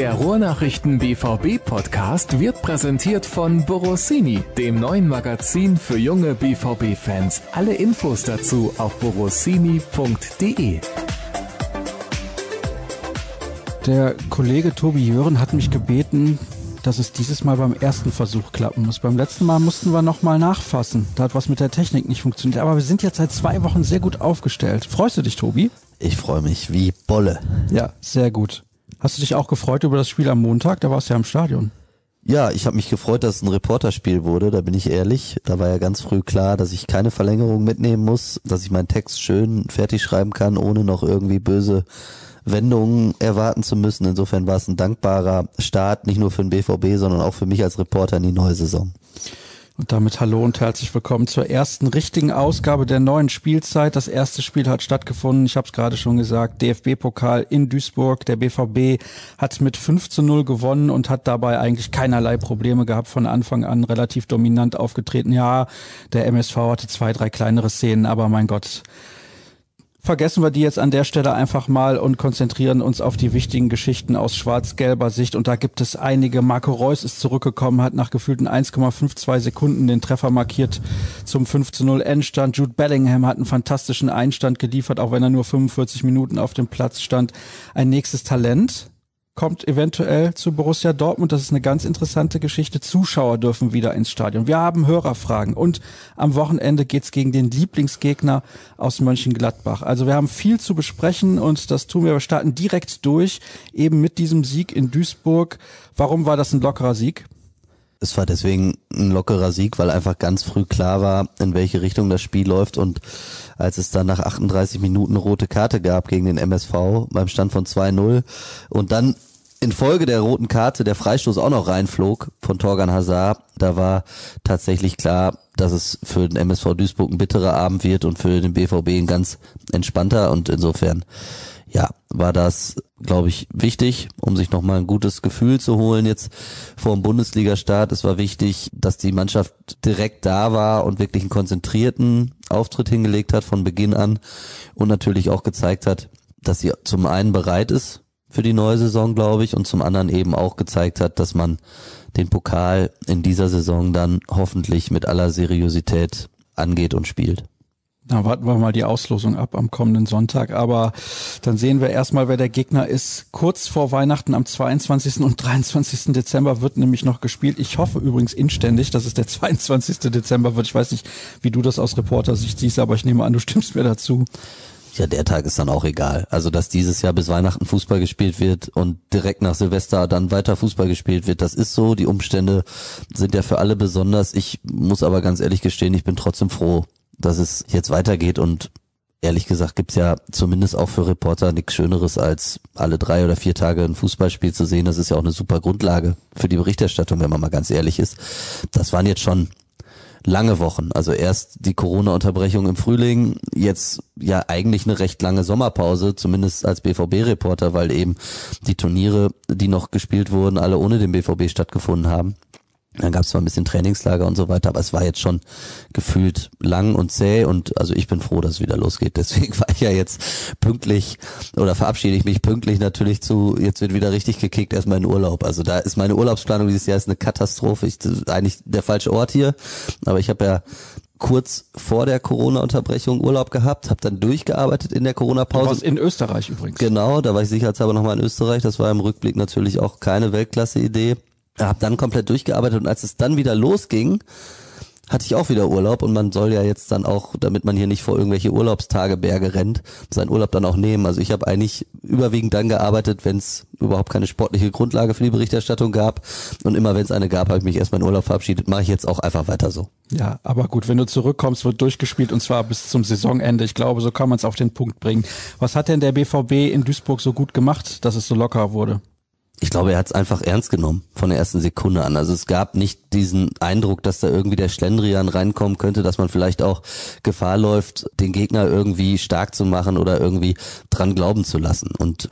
Der Ruhrnachrichten BVB Podcast wird präsentiert von Borossini, dem neuen Magazin für junge BVB Fans. Alle Infos dazu auf borossini.de. Der Kollege Tobi Jören hat mich gebeten, dass es dieses Mal beim ersten Versuch klappen muss. Beim letzten Mal mussten wir nochmal nachfassen. Da hat was mit der Technik nicht funktioniert. Aber wir sind jetzt seit zwei Wochen sehr gut aufgestellt. Freust du dich, Tobi? Ich freue mich wie Bolle. Ja, sehr gut. Hast du dich auch gefreut über das Spiel am Montag? Da warst du ja im Stadion. Ja, ich habe mich gefreut, dass es ein Reporterspiel wurde, da bin ich ehrlich. Da war ja ganz früh klar, dass ich keine Verlängerung mitnehmen muss, dass ich meinen Text schön fertig schreiben kann, ohne noch irgendwie böse Wendungen erwarten zu müssen. Insofern war es ein dankbarer Start, nicht nur für den BVB, sondern auch für mich als Reporter in die neue Saison. Und damit hallo und herzlich willkommen zur ersten richtigen Ausgabe der neuen Spielzeit. Das erste Spiel hat stattgefunden, ich habe es gerade schon gesagt, DFB-Pokal in Duisburg. Der BVB hat mit 5 zu 0 gewonnen und hat dabei eigentlich keinerlei Probleme gehabt, von Anfang an relativ dominant aufgetreten. Ja, der MSV hatte zwei, drei kleinere Szenen, aber mein Gott, vergessen wir die jetzt an der Stelle einfach mal und konzentrieren uns auf die wichtigen Geschichten aus schwarz-gelber Sicht. Und da gibt es einige. Marco Reus ist zurückgekommen, hat nach gefühlten 1,52 Sekunden den Treffer markiert zum 5 zu 0 Endstand. Jude Bellingham hat einen fantastischen Einstand geliefert, auch wenn er nur 45 Minuten auf dem Platz stand. Ein nächstes Talent kommt eventuell zu Borussia Dortmund. Das ist eine ganz interessante Geschichte. Zuschauer dürfen wieder ins Stadion. Wir haben Hörerfragen und am Wochenende geht's gegen den Lieblingsgegner aus Mönchengladbach. Also wir haben viel zu besprechen und das tun wir. Wir starten direkt durch, eben mit diesem Sieg in Duisburg. Warum war das ein lockerer Sieg? Es war deswegen ein lockerer Sieg, weil einfach ganz früh klar war, in welche Richtung das Spiel läuft und als es dann nach 38 Minuten rote Karte gab gegen den MSV beim Stand von 2-0 und dann in Folge der roten Karte der Freistoß auch noch reinflog von Torgan Hazard, da war tatsächlich klar, dass es für den MSV Duisburg ein bitterer Abend wird und für den BVB ein ganz entspannter und insofern ja, war das, glaube ich, wichtig, um sich nochmal ein gutes Gefühl zu holen jetzt vor dem Bundesliga-Start. Es war wichtig, dass die Mannschaft direkt da war und wirklich einen konzentrierten Auftritt hingelegt hat von Beginn an und natürlich auch gezeigt hat, dass sie zum einen bereit ist für die neue Saison, glaube ich, und zum anderen eben auch gezeigt hat, dass man den Pokal in dieser Saison dann hoffentlich mit aller Seriosität angeht und spielt. Na, warten wir mal die Auslosung ab am kommenden Sonntag. Aber dann sehen wir erstmal, wer der Gegner ist. Kurz vor Weihnachten am 22. und 23. Dezember wird nämlich noch gespielt. Ich hoffe übrigens inständig, dass es der 22. Dezember wird. Ich weiß nicht, wie du das aus Reportersicht siehst, aber ich nehme an, du stimmst mir dazu. Ja, der Tag ist dann auch egal. Also, dass dieses Jahr bis Weihnachten Fußball gespielt wird und direkt nach Silvester dann weiter Fußball gespielt wird, das ist so. Die Umstände sind ja für alle besonders. Ich muss aber ganz ehrlich gestehen, ich bin trotzdem froh, dass es jetzt weitergeht und ehrlich gesagt gibt's ja zumindest auch für Reporter nichts Schöneres, als alle drei oder vier Tage ein Fußballspiel zu sehen. Das ist ja auch eine super Grundlage für die Berichterstattung, wenn man mal ganz ehrlich ist. Das waren jetzt schon lange Wochen. Also erst die Corona-Unterbrechung im Frühling, jetzt ja eigentlich eine recht lange Sommerpause, zumindest als BVB-Reporter, weil eben die Turniere, die noch gespielt wurden, alle ohne den BVB stattgefunden haben. Dann gab es zwar ein bisschen Trainingslager und so weiter, aber es war jetzt schon gefühlt lang und zäh und also ich bin froh, dass es wieder losgeht. Deswegen war ich ja jetzt pünktlich oder verabschiede ich mich pünktlich natürlich zu, jetzt wird wieder richtig gekickt, erstmal in Urlaub. Also da ist meine Urlaubsplanung dieses Jahr ist eine Katastrophe. Ich, das ist eigentlich der falsche Ort hier, aber ich habe ja kurz vor der Corona-Unterbrechung Urlaub gehabt, habe dann durchgearbeitet in der Corona-Pause. In Österreich übrigens. Genau, da war ich sicherheitshalber nochmal in Österreich. Das war im Rückblick natürlich auch keine Weltklasse-Idee habe dann komplett durchgearbeitet und als es dann wieder losging, hatte ich auch wieder Urlaub und man soll ja jetzt dann auch, damit man hier nicht vor irgendwelche Urlaubstageberge rennt, seinen Urlaub dann auch nehmen. Also ich habe eigentlich überwiegend dann gearbeitet, wenn es überhaupt keine sportliche Grundlage für die Berichterstattung gab. Und immer wenn es eine gab, habe ich mich erstmal in Urlaub verabschiedet. Mache ich jetzt auch einfach weiter so. Ja, aber gut, wenn du zurückkommst, wird durchgespielt und zwar bis zum Saisonende. Ich glaube, so kann man es auf den Punkt bringen. Was hat denn der BVB in Duisburg so gut gemacht, dass es so locker wurde? Ich glaube, er hat es einfach ernst genommen von der ersten Sekunde an. Also es gab nicht diesen Eindruck, dass da irgendwie der Schlendrian reinkommen könnte, dass man vielleicht auch Gefahr läuft, den Gegner irgendwie stark zu machen oder irgendwie dran glauben zu lassen. Und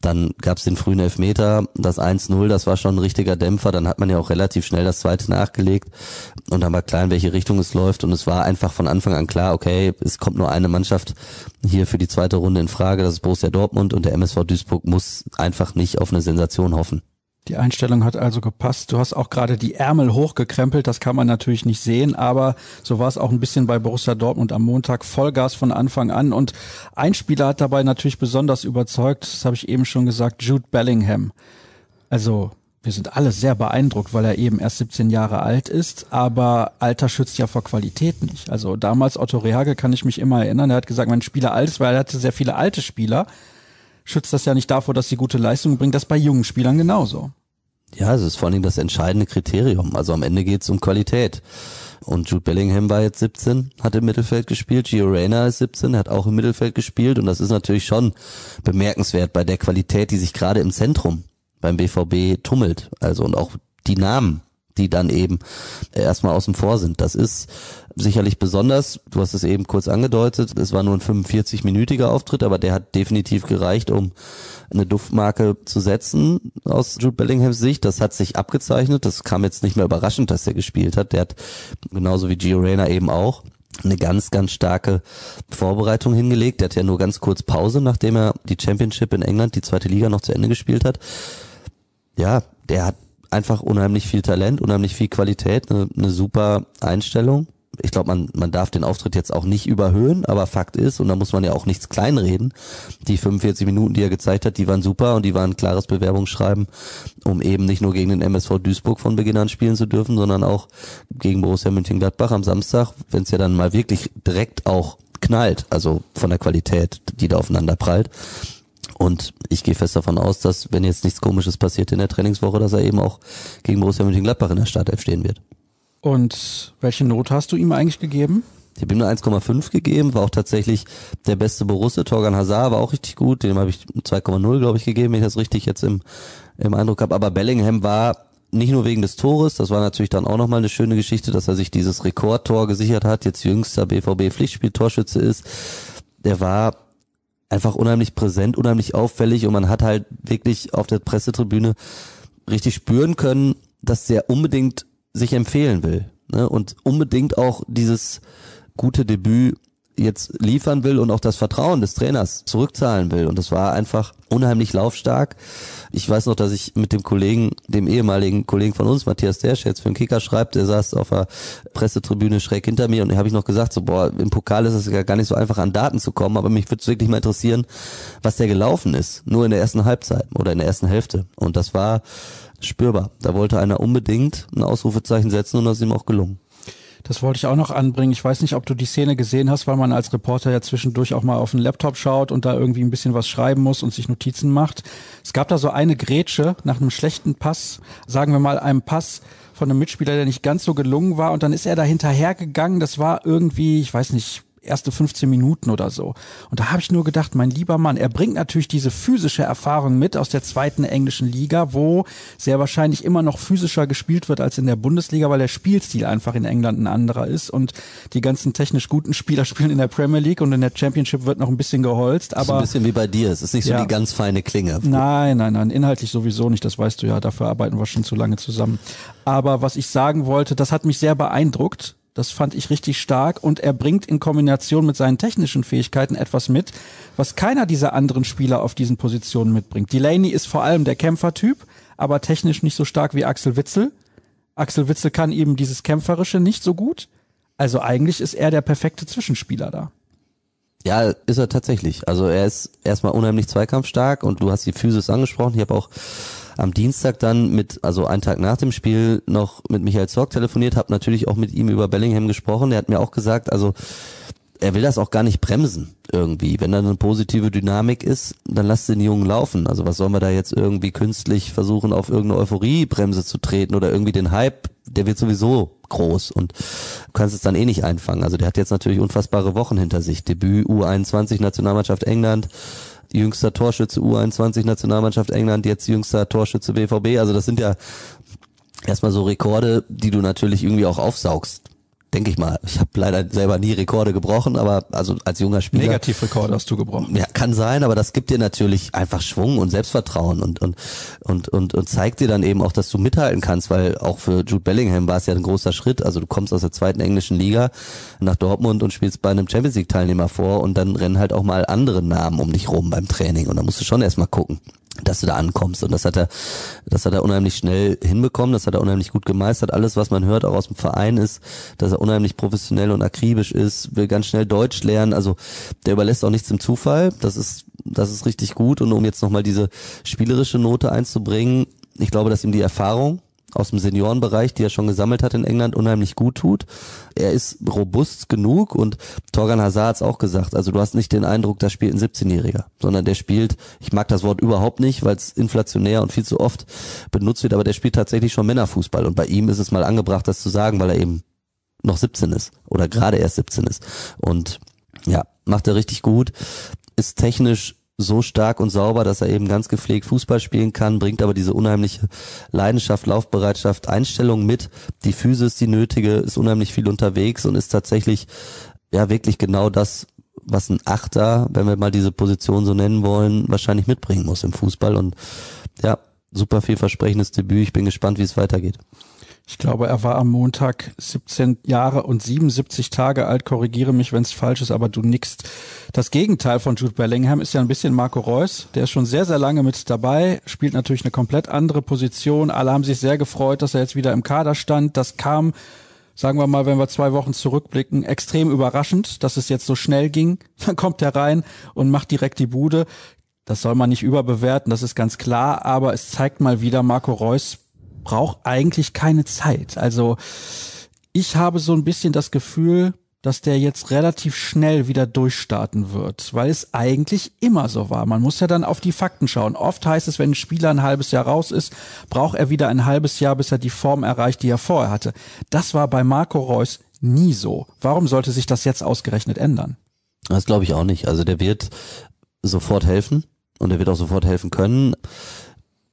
Dann gab es den frühen Elfmeter, das 1-0, das war schon ein richtiger Dämpfer. Dann hat man ja auch relativ schnell das zweite nachgelegt und dann war klar, in welche Richtung es läuft. Und es war einfach von Anfang an klar, okay, es kommt nur eine Mannschaft hier für die zweite Runde in Frage, das ist Borussia Dortmund und der MSV Duisburg muss einfach nicht auf eine Sensation hoffen. Die Einstellung hat also gepasst. Du hast auch gerade die Ärmel hochgekrempelt, das kann man natürlich nicht sehen, aber so war es auch ein bisschen bei Borussia Dortmund am Montag. Vollgas von Anfang an und ein Spieler hat dabei natürlich besonders überzeugt, das habe ich eben schon gesagt, Jude Bellingham. Also wir sind alle sehr beeindruckt, weil er eben erst 17 Jahre alt ist, aber Alter schützt ja vor Qualität nicht. Also damals Otto Rehage kann ich mich immer erinnern, er hat gesagt, mein Spieler alt ist, weil er hatte sehr viele alte Spieler schützt das ja nicht davor, dass sie gute Leistungen bringen. Das bei jungen Spielern genauso. Ja, es ist vor allem das entscheidende Kriterium. Also am Ende geht es um Qualität. Und Jude Bellingham war jetzt 17, hat im Mittelfeld gespielt. Gio Reyna ist 17, hat auch im Mittelfeld gespielt. Und das ist natürlich schon bemerkenswert bei der Qualität, die sich gerade im Zentrum beim BVB tummelt. Also und auch die Namen, die dann eben erstmal außen vor sind. Das ist sicherlich besonders. Du hast es eben kurz angedeutet. Es war nur ein 45-minütiger Auftritt, aber der hat definitiv gereicht, um eine Duftmarke zu setzen aus Jude Bellinghams Sicht. Das hat sich abgezeichnet. Das kam jetzt nicht mehr überraschend, dass er gespielt hat. Der hat genauso wie Gio Reyna eben auch eine ganz, ganz starke Vorbereitung hingelegt. Der hat ja nur ganz kurz Pause, nachdem er die Championship in England, die zweite Liga noch zu Ende gespielt hat. Ja, der hat einfach unheimlich viel Talent, unheimlich viel Qualität, eine, eine super Einstellung ich glaube, man, man darf den Auftritt jetzt auch nicht überhöhen, aber Fakt ist, und da muss man ja auch nichts kleinreden, die 45 Minuten, die er gezeigt hat, die waren super und die waren ein klares Bewerbungsschreiben, um eben nicht nur gegen den MSV Duisburg von Beginn an spielen zu dürfen, sondern auch gegen Borussia Mönchengladbach am Samstag, wenn es ja dann mal wirklich direkt auch knallt, also von der Qualität, die da aufeinander prallt. Und ich gehe fest davon aus, dass, wenn jetzt nichts Komisches passiert in der Trainingswoche, dass er eben auch gegen Borussia Mönchengladbach in der Startelf stehen wird. Und welche Note hast du ihm eigentlich gegeben? Ich habe ihm nur 1,5 gegeben, war auch tatsächlich der beste Borusse. Torgan Hazard war auch richtig gut, dem habe ich 2,0, glaube ich, gegeben, wenn ich das richtig jetzt im, im Eindruck habe. Aber Bellingham war nicht nur wegen des Tores, das war natürlich dann auch nochmal eine schöne Geschichte, dass er sich dieses Rekordtor gesichert hat, jetzt jüngster BVB-Pflichtspiel-Torschütze ist. Der war einfach unheimlich präsent, unheimlich auffällig und man hat halt wirklich auf der Pressetribüne richtig spüren können, dass der unbedingt sich empfehlen will ne? und unbedingt auch dieses gute Debüt jetzt liefern will und auch das Vertrauen des Trainers zurückzahlen will. Und das war einfach unheimlich laufstark. Ich weiß noch, dass ich mit dem Kollegen, dem ehemaligen Kollegen von uns, Matthias Dersch, jetzt für den Kicker schreibt, der saß auf der Pressetribüne schräg hinter mir und habe ich noch gesagt, so boah, im Pokal ist es ja gar nicht so einfach an Daten zu kommen, aber mich würde es wirklich mal interessieren, was der gelaufen ist, nur in der ersten Halbzeit oder in der ersten Hälfte. Und das war spürbar. Da wollte einer unbedingt ein Ausrufezeichen setzen und das ist ihm auch gelungen. Das wollte ich auch noch anbringen. Ich weiß nicht, ob du die Szene gesehen hast, weil man als Reporter ja zwischendurch auch mal auf den Laptop schaut und da irgendwie ein bisschen was schreiben muss und sich Notizen macht. Es gab da so eine Grätsche nach einem schlechten Pass, sagen wir mal einem Pass von einem Mitspieler, der nicht ganz so gelungen war und dann ist er da hinterhergegangen. Das war irgendwie, ich weiß nicht, erste 15 Minuten oder so. Und da habe ich nur gedacht, mein lieber Mann, er bringt natürlich diese physische Erfahrung mit aus der zweiten englischen Liga, wo sehr wahrscheinlich immer noch physischer gespielt wird als in der Bundesliga, weil der Spielstil einfach in England ein anderer ist und die ganzen technisch guten Spieler spielen in der Premier League und in der Championship wird noch ein bisschen geholzt. Aber ist ein bisschen wie bei dir. Es ist nicht so ja, die ganz feine Klinge. Nein, nein, nein, inhaltlich sowieso nicht. Das weißt du ja. Dafür arbeiten wir schon zu lange zusammen. Aber was ich sagen wollte, das hat mich sehr beeindruckt das fand ich richtig stark und er bringt in Kombination mit seinen technischen Fähigkeiten etwas mit, was keiner dieser anderen Spieler auf diesen Positionen mitbringt. Delaney ist vor allem der Kämpfertyp, aber technisch nicht so stark wie Axel Witzel. Axel Witzel kann eben dieses Kämpferische nicht so gut. Also eigentlich ist er der perfekte Zwischenspieler da. Ja, ist er tatsächlich. Also er ist erstmal unheimlich zweikampfstark und du hast die Physis angesprochen. Ich habe auch am Dienstag dann mit, also einen Tag nach dem Spiel noch mit Michael Zorg telefoniert, habe natürlich auch mit ihm über Bellingham gesprochen. Er hat mir auch gesagt, also er will das auch gar nicht bremsen irgendwie. Wenn da eine positive Dynamik ist, dann lass den Jungen laufen. Also was sollen wir da jetzt irgendwie künstlich versuchen, auf irgendeine Euphoriebremse zu treten oder irgendwie den Hype, der wird sowieso groß und du kannst es dann eh nicht einfangen. Also der hat jetzt natürlich unfassbare Wochen hinter sich. Debüt U21 Nationalmannschaft England, jüngster Torschütze U21 Nationalmannschaft England, jetzt jüngster Torschütze BVB. Also das sind ja erstmal so Rekorde, die du natürlich irgendwie auch aufsaugst denke ich mal. Ich habe leider selber nie Rekorde gebrochen, aber also als junger Spieler. Negativrekorde hast du gebrochen. Ja, kann sein, aber das gibt dir natürlich einfach Schwung und Selbstvertrauen und und und und, und zeigt dir dann eben auch, dass du mithalten kannst, weil auch für Jude Bellingham war es ja ein großer Schritt. Also du kommst aus der zweiten englischen Liga nach Dortmund und spielst bei einem Champions League Teilnehmer vor und dann rennen halt auch mal andere Namen um dich rum beim Training und da musst du schon erstmal gucken dass du da ankommst. Und das hat er, das hat er unheimlich schnell hinbekommen, das hat er unheimlich gut gemeistert. Alles, was man hört, auch aus dem Verein ist, dass er unheimlich professionell und akribisch ist, will ganz schnell Deutsch lernen. Also der überlässt auch nichts im Zufall. Das ist, das ist richtig gut. Und um jetzt nochmal diese spielerische Note einzubringen, ich glaube, dass ihm die Erfahrung aus dem Seniorenbereich, die er schon gesammelt hat in England, unheimlich gut tut. Er ist robust genug und Torgan Hazard hat's auch gesagt. Also du hast nicht den Eindruck, da spielt ein 17-Jähriger, sondern der spielt, ich mag das Wort überhaupt nicht, weil es inflationär und viel zu oft benutzt wird, aber der spielt tatsächlich schon Männerfußball und bei ihm ist es mal angebracht, das zu sagen, weil er eben noch 17 ist oder gerade erst 17 ist. Und ja, macht er richtig gut, ist technisch so stark und sauber, dass er eben ganz gepflegt Fußball spielen kann, bringt aber diese unheimliche Leidenschaft, Laufbereitschaft, Einstellung mit. Die Physis, die nötige, ist unheimlich viel unterwegs und ist tatsächlich ja wirklich genau das, was ein Achter, wenn wir mal diese Position so nennen wollen, wahrscheinlich mitbringen muss im Fußball und ja, super vielversprechendes Debüt. Ich bin gespannt, wie es weitergeht. Ich glaube, er war am Montag 17 Jahre und 77 Tage alt. Korrigiere mich, wenn es falsch ist, aber du nickst. Das Gegenteil von Jude Bellingham ist ja ein bisschen Marco Reus. Der ist schon sehr, sehr lange mit dabei, spielt natürlich eine komplett andere Position. Alle haben sich sehr gefreut, dass er jetzt wieder im Kader stand. Das kam, sagen wir mal, wenn wir zwei Wochen zurückblicken, extrem überraschend, dass es jetzt so schnell ging. Dann kommt er rein und macht direkt die Bude. Das soll man nicht überbewerten, das ist ganz klar, aber es zeigt mal wieder, Marco Reus braucht eigentlich keine Zeit. Also ich habe so ein bisschen das Gefühl, dass der jetzt relativ schnell wieder durchstarten wird, weil es eigentlich immer so war. Man muss ja dann auf die Fakten schauen. Oft heißt es, wenn ein Spieler ein halbes Jahr raus ist, braucht er wieder ein halbes Jahr, bis er die Form erreicht, die er vorher hatte. Das war bei Marco Reus nie so. Warum sollte sich das jetzt ausgerechnet ändern? Das glaube ich auch nicht. Also der wird sofort helfen und er wird auch sofort helfen können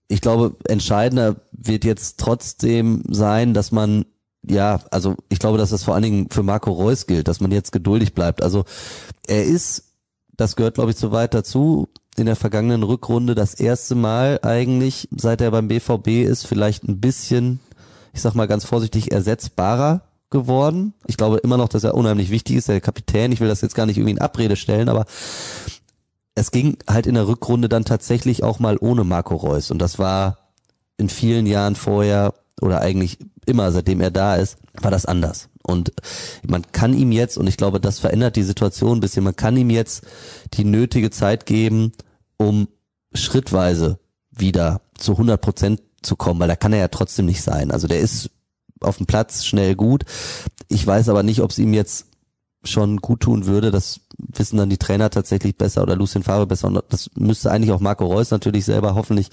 ich glaube, entscheidender wird jetzt trotzdem sein, dass man ja, also ich glaube, dass das vor allen Dingen für Marco Reus gilt, dass man jetzt geduldig bleibt. Also er ist, das gehört glaube ich so weit dazu, in der vergangenen Rückrunde das erste Mal eigentlich, seit er beim BVB ist, vielleicht ein bisschen, ich sag mal ganz vorsichtig, ersetzbarer geworden. Ich glaube immer noch, dass er unheimlich wichtig ist, der Kapitän. Ich will das jetzt gar nicht irgendwie in Abrede stellen, aber es ging halt in der Rückrunde dann tatsächlich auch mal ohne Marco Reus und das war in vielen Jahren vorher oder eigentlich immer seitdem er da ist, war das anders. Und man kann ihm jetzt, und ich glaube, das verändert die Situation ein bisschen, man kann ihm jetzt die nötige Zeit geben, um schrittweise wieder zu 100 Prozent zu kommen, weil da kann er ja trotzdem nicht sein. Also der ist auf dem Platz schnell gut. Ich weiß aber nicht, ob es ihm jetzt schon gut tun würde. Das wissen dann die Trainer tatsächlich besser oder Lucien Favre besser. Und das müsste eigentlich auch Marco Reus natürlich selber hoffentlich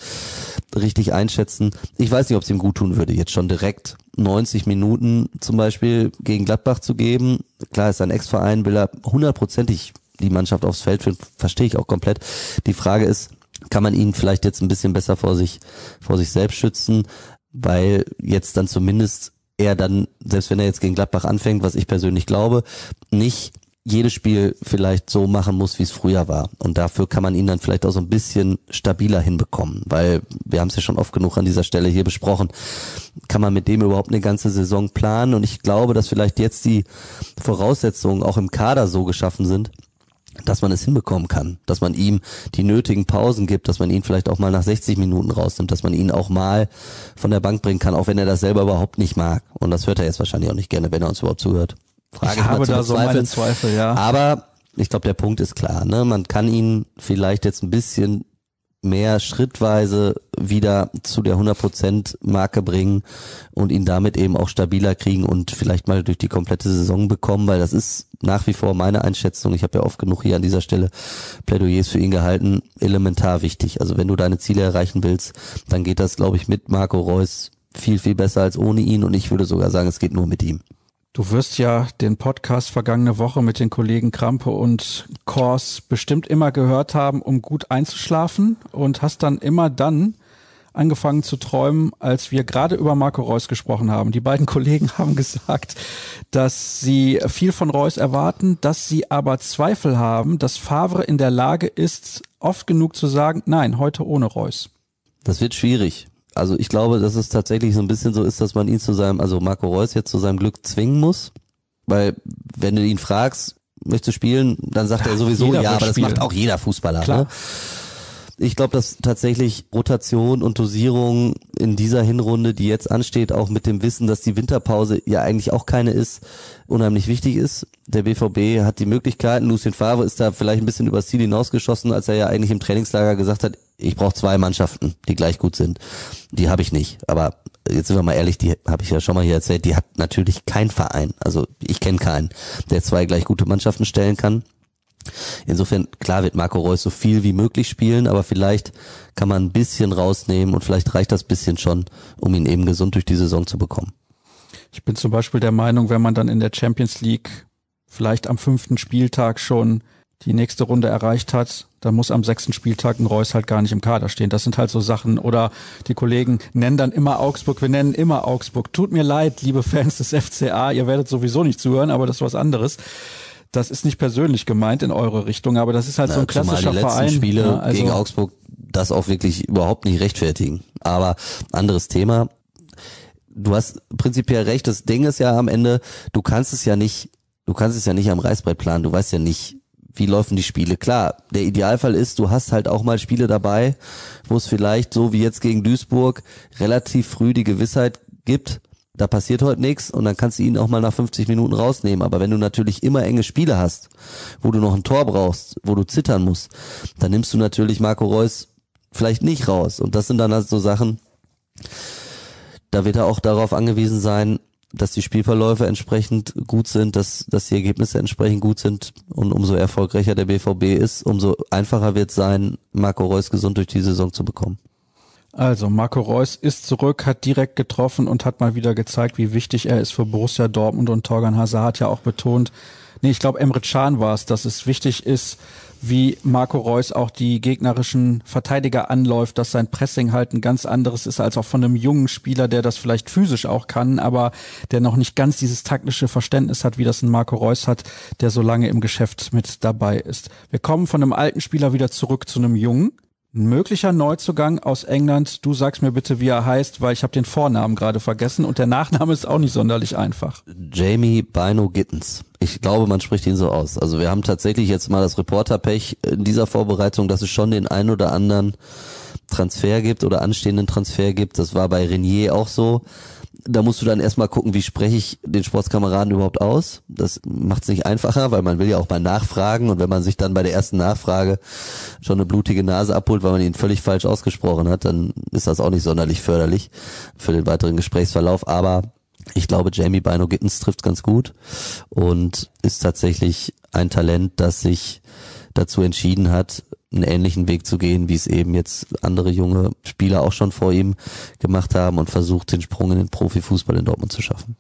richtig einschätzen. Ich weiß nicht, ob es ihm gut tun würde, jetzt schon direkt 90 Minuten zum Beispiel gegen Gladbach zu geben. Klar ist ein Ex-Verein, will er hundertprozentig die Mannschaft aufs Feld führen, verstehe ich auch komplett. Die Frage ist, kann man ihn vielleicht jetzt ein bisschen besser vor sich, vor sich selbst schützen, weil jetzt dann zumindest er dann, selbst wenn er jetzt gegen Gladbach anfängt, was ich persönlich glaube, nicht jedes Spiel vielleicht so machen muss, wie es früher war. Und dafür kann man ihn dann vielleicht auch so ein bisschen stabiler hinbekommen, weil wir haben es ja schon oft genug an dieser Stelle hier besprochen, kann man mit dem überhaupt eine ganze Saison planen. Und ich glaube, dass vielleicht jetzt die Voraussetzungen auch im Kader so geschaffen sind, dass man es hinbekommen kann, dass man ihm die nötigen Pausen gibt, dass man ihn vielleicht auch mal nach 60 Minuten rausnimmt, dass man ihn auch mal von der Bank bringen kann, auch wenn er das selber überhaupt nicht mag. Und das hört er jetzt wahrscheinlich auch nicht gerne, wenn er uns überhaupt zuhört. Frage ich habe da so meine Zweifel, ja. Aber ich glaube, der Punkt ist klar. Ne? Man kann ihn vielleicht jetzt ein bisschen mehr schrittweise wieder zu der 100% Marke bringen und ihn damit eben auch stabiler kriegen und vielleicht mal durch die komplette Saison bekommen, weil das ist nach wie vor meine Einschätzung. Ich habe ja oft genug hier an dieser Stelle Plädoyers für ihn gehalten, elementar wichtig. Also wenn du deine Ziele erreichen willst, dann geht das, glaube ich, mit Marco Reus viel, viel besser als ohne ihn und ich würde sogar sagen, es geht nur mit ihm. Du wirst ja den Podcast vergangene Woche mit den Kollegen Krampe und Kors bestimmt immer gehört haben, um gut einzuschlafen und hast dann immer dann angefangen zu träumen, als wir gerade über Marco Reus gesprochen haben. Die beiden Kollegen haben gesagt, dass sie viel von Reus erwarten, dass sie aber Zweifel haben, dass Favre in der Lage ist, oft genug zu sagen, nein, heute ohne Reus. Das wird schwierig. Also ich glaube, dass es tatsächlich so ein bisschen so ist, dass man ihn zu seinem, also Marco Reus jetzt zu seinem Glück zwingen muss. Weil wenn du ihn fragst, möchtest du spielen, dann sagt ja, er sowieso ja, aber das macht auch jeder Fußballer. Klar. Ne? Ich glaube, dass tatsächlich Rotation und Dosierung in dieser Hinrunde, die jetzt ansteht, auch mit dem Wissen, dass die Winterpause ja eigentlich auch keine ist, unheimlich wichtig ist. Der BVB hat die Möglichkeiten. Lucien Favre ist da vielleicht ein bisschen übers Ziel hinausgeschossen, als er ja eigentlich im Trainingslager gesagt hat, ich brauche zwei Mannschaften, die gleich gut sind. Die habe ich nicht. Aber jetzt sind wir mal ehrlich, die habe ich ja schon mal hier erzählt, die hat natürlich kein Verein. Also ich kenne keinen, der zwei gleich gute Mannschaften stellen kann. Insofern, klar wird Marco Reus so viel wie möglich spielen, aber vielleicht kann man ein bisschen rausnehmen und vielleicht reicht das bisschen schon, um ihn eben gesund durch die Saison zu bekommen. Ich bin zum Beispiel der Meinung, wenn man dann in der Champions League vielleicht am fünften Spieltag schon die nächste Runde erreicht hat, dann muss am sechsten Spieltag ein Reus halt gar nicht im Kader stehen. Das sind halt so Sachen. Oder die Kollegen nennen dann immer Augsburg. Wir nennen immer Augsburg. Tut mir leid, liebe Fans des FCA. Ihr werdet sowieso nicht zuhören, aber das ist was anderes das ist nicht persönlich gemeint in eure Richtung, aber das ist halt Na, so ein klassischer die letzten Verein. Spiele ja, also gegen Augsburg das auch wirklich überhaupt nicht rechtfertigen. Aber anderes Thema. Du hast prinzipiell recht. Das Ding ist ja am Ende, du kannst es ja nicht, du kannst es ja nicht am Reißbrett planen. Du weißt ja nicht, wie laufen die Spiele. Klar, der Idealfall ist, du hast halt auch mal Spiele dabei, wo es vielleicht so wie jetzt gegen Duisburg relativ früh die Gewissheit gibt, da passiert heute nichts und dann kannst du ihn auch mal nach 50 Minuten rausnehmen. Aber wenn du natürlich immer enge Spiele hast, wo du noch ein Tor brauchst, wo du zittern musst, dann nimmst du natürlich Marco Reus vielleicht nicht raus. Und das sind dann halt so Sachen, da wird er auch darauf angewiesen sein, dass die Spielverläufe entsprechend gut sind, dass, dass die Ergebnisse entsprechend gut sind und umso erfolgreicher der BVB ist, umso einfacher wird es sein, Marco Reus gesund durch die Saison zu bekommen. Also Marco Reus ist zurück, hat direkt getroffen und hat mal wieder gezeigt, wie wichtig er ist für Borussia Dortmund und Torgan Hazard hat ja auch betont, nee, ich glaube Emre Can war es, dass es wichtig ist, wie Marco Reus auch die gegnerischen Verteidiger anläuft, dass sein Pressing halt ein ganz anderes ist als auch von einem jungen Spieler, der das vielleicht physisch auch kann, aber der noch nicht ganz dieses taktische Verständnis hat, wie das ein Marco Reus hat, der so lange im Geschäft mit dabei ist. Wir kommen von einem alten Spieler wieder zurück zu einem jungen ein möglicher Neuzugang aus England. Du sagst mir bitte, wie er heißt, weil ich habe den Vornamen gerade vergessen und der Nachname ist auch nicht sonderlich einfach. Jamie Bino Gittens. Ich glaube, man spricht ihn so aus. Also wir haben tatsächlich jetzt mal das Reporterpech in dieser Vorbereitung, dass es schon den einen oder anderen Transfer gibt oder anstehenden Transfer gibt. Das war bei Renier auch so da musst du dann erstmal gucken, wie spreche ich den Sportskameraden überhaupt aus. Das macht es nicht einfacher, weil man will ja auch mal nachfragen und wenn man sich dann bei der ersten Nachfrage schon eine blutige Nase abholt, weil man ihn völlig falsch ausgesprochen hat, dann ist das auch nicht sonderlich förderlich für den weiteren Gesprächsverlauf. Aber ich glaube, Jamie Bino Gittens trifft ganz gut und ist tatsächlich ein Talent, das sich dazu entschieden hat, einen ähnlichen Weg zu gehen, wie es eben jetzt andere junge Spieler auch schon vor ihm gemacht haben und versucht, den Sprung in den Profifußball in Dortmund zu schaffen.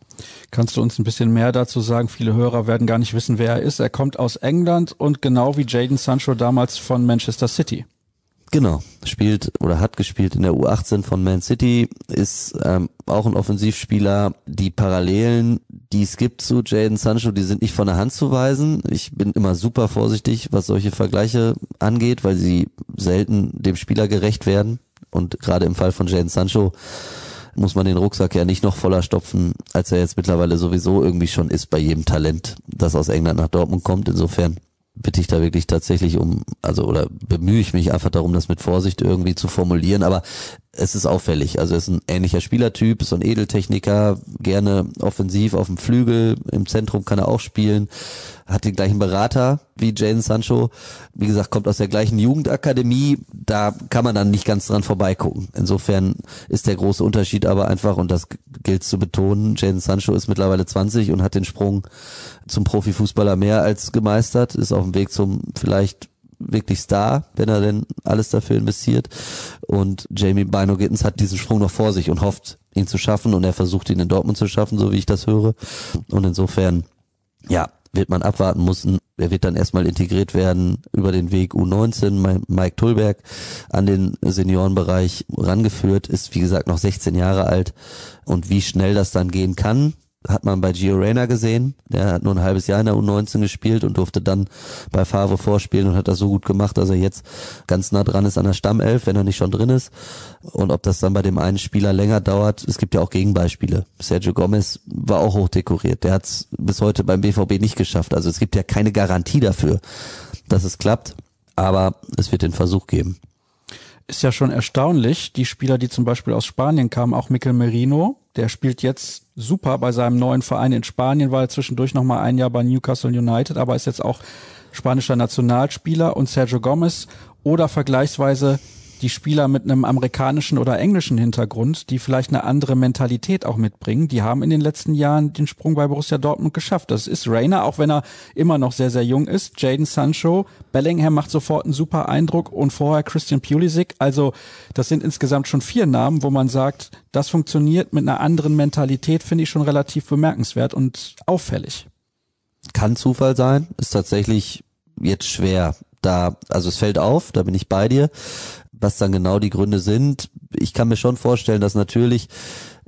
Kannst du uns ein bisschen mehr dazu sagen? Viele Hörer werden gar nicht wissen, wer er ist. Er kommt aus England und genau wie Jaden Sancho damals von Manchester City. Genau, spielt oder hat gespielt in der U18 von Man City, ist ähm, auch ein Offensivspieler. Die Parallelen, die es gibt zu Jaden Sancho, die sind nicht von der Hand zu weisen. Ich bin immer super vorsichtig, was solche Vergleiche angeht, weil sie selten dem Spieler gerecht werden. Und gerade im Fall von Jaden Sancho muss man den Rucksack ja nicht noch voller stopfen, als er jetzt mittlerweile sowieso irgendwie schon ist bei jedem Talent, das aus England nach Dortmund kommt. Insofern bitte ich da wirklich tatsächlich um, also oder bemühe ich mich einfach darum, das mit Vorsicht irgendwie zu formulieren, aber es ist auffällig. Also er ist ein ähnlicher Spielertyp, so ein Edeltechniker, gerne offensiv auf dem Flügel, im Zentrum kann er auch spielen, hat den gleichen Berater wie Jane Sancho. Wie gesagt, kommt aus der gleichen Jugendakademie, da kann man dann nicht ganz dran vorbeigucken. Insofern ist der große Unterschied aber einfach, und das gilt zu betonen, Jane Sancho ist mittlerweile 20 und hat den Sprung zum Profifußballer mehr als gemeistert, ist auf dem Weg zum vielleicht wirklich Star, wenn er denn alles dafür investiert. Und Jamie Bino Gittens hat diesen Sprung noch vor sich und hofft, ihn zu schaffen. Und er versucht ihn in Dortmund zu schaffen, so wie ich das höre. Und insofern, ja, wird man abwarten müssen. Er wird dann erstmal integriert werden über den Weg U19. Mike Tulberg an den Seniorenbereich rangeführt, ist wie gesagt noch 16 Jahre alt. Und wie schnell das dann gehen kann, hat man bei Gio Reyna gesehen. Der hat nur ein halbes Jahr in der U19 gespielt und durfte dann bei Favre vorspielen und hat das so gut gemacht, dass er jetzt ganz nah dran ist an der Stammelf, wenn er nicht schon drin ist. Und ob das dann bei dem einen Spieler länger dauert, es gibt ja auch Gegenbeispiele. Sergio Gomez war auch hochdekoriert. Der hat es bis heute beim BVB nicht geschafft. Also es gibt ja keine Garantie dafür, dass es klappt. Aber es wird den Versuch geben ist ja schon erstaunlich. Die Spieler, die zum Beispiel aus Spanien kamen, auch Mikel Merino, der spielt jetzt super bei seinem neuen Verein in Spanien, war zwischendurch noch mal ein Jahr bei Newcastle United, aber ist jetzt auch spanischer Nationalspieler. Und Sergio Gomez oder vergleichsweise die Spieler mit einem amerikanischen oder englischen Hintergrund, die vielleicht eine andere Mentalität auch mitbringen, die haben in den letzten Jahren den Sprung bei Borussia Dortmund geschafft. Das ist Rainer, auch wenn er immer noch sehr, sehr jung ist. Jaden Sancho, Bellingham macht sofort einen super Eindruck und vorher Christian Pulisic. Also das sind insgesamt schon vier Namen, wo man sagt, das funktioniert mit einer anderen Mentalität, finde ich schon relativ bemerkenswert und auffällig. Kann Zufall sein, ist tatsächlich jetzt schwer da, also es fällt auf, da bin ich bei dir was dann genau die Gründe sind. Ich kann mir schon vorstellen, dass natürlich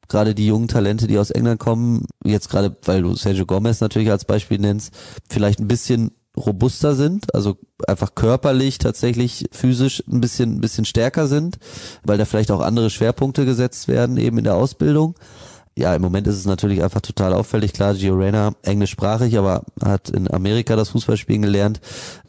gerade die jungen Talente, die aus England kommen, jetzt gerade, weil du Sergio Gomez natürlich als Beispiel nennst, vielleicht ein bisschen robuster sind, also einfach körperlich tatsächlich physisch ein bisschen ein bisschen stärker sind, weil da vielleicht auch andere Schwerpunkte gesetzt werden eben in der Ausbildung ja, im Moment ist es natürlich einfach total auffällig. Klar, Gio Reyna, englischsprachig, aber hat in Amerika das Fußballspielen gelernt.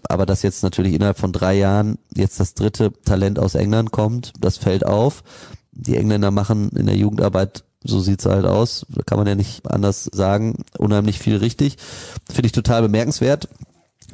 Aber dass jetzt natürlich innerhalb von drei Jahren jetzt das dritte Talent aus England kommt, das fällt auf. Die Engländer machen in der Jugendarbeit so sieht's halt aus, kann man ja nicht anders sagen, unheimlich viel richtig. Finde ich total bemerkenswert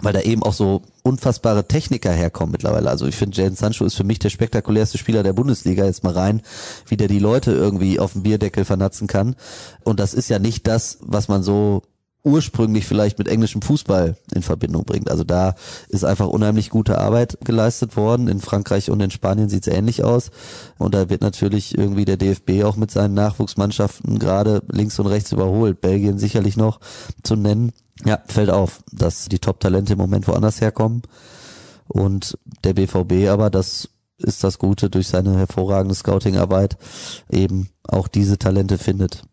weil da eben auch so unfassbare Techniker herkommen mittlerweile. Also ich finde, Jaden Sancho ist für mich der spektakulärste Spieler der Bundesliga. Jetzt mal rein, wie der die Leute irgendwie auf dem Bierdeckel vernatzen kann. Und das ist ja nicht das, was man so ursprünglich vielleicht mit englischem Fußball in Verbindung bringt. Also da ist einfach unheimlich gute Arbeit geleistet worden. In Frankreich und in Spanien sieht's ähnlich aus. Und da wird natürlich irgendwie der DFB auch mit seinen Nachwuchsmannschaften gerade links und rechts überholt. Belgien sicherlich noch zu nennen. Ja, fällt auf, dass die Top-Talente im Moment woanders herkommen. Und der BVB aber, das ist das Gute durch seine hervorragende Scouting-Arbeit, eben auch diese Talente findet.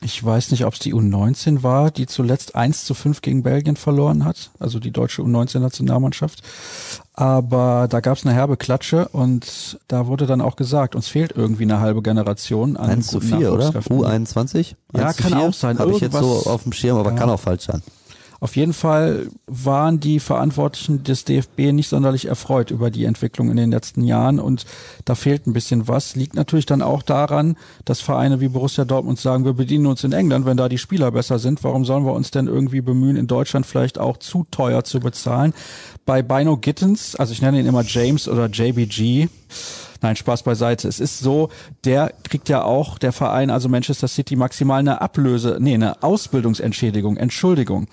Ich weiß nicht, ob es die U19 war, die zuletzt 1 zu 5 gegen Belgien verloren hat, also die deutsche U19-Nationalmannschaft. Aber da gab es eine herbe Klatsche und da wurde dann auch gesagt, uns fehlt irgendwie eine halbe Generation an 1 zu 4, oder? U21? Ja, kann auch sein. Habe ich jetzt so auf dem Schirm, aber ja. kann auch falsch sein. Auf jeden Fall waren die Verantwortlichen des DFB nicht sonderlich erfreut über die Entwicklung in den letzten Jahren und da fehlt ein bisschen was. Liegt natürlich dann auch daran, dass Vereine wie Borussia Dortmund sagen, wir bedienen uns in England, wenn da die Spieler besser sind. Warum sollen wir uns denn irgendwie bemühen, in Deutschland vielleicht auch zu teuer zu bezahlen? Bei Bino Gittens, also ich nenne ihn immer James oder JBG, Nein, Spaß beiseite. Es ist so, der kriegt ja auch, der Verein, also Manchester City, maximal eine Ablöse, nee, eine Ausbildungsentschädigung, Entschuldigung,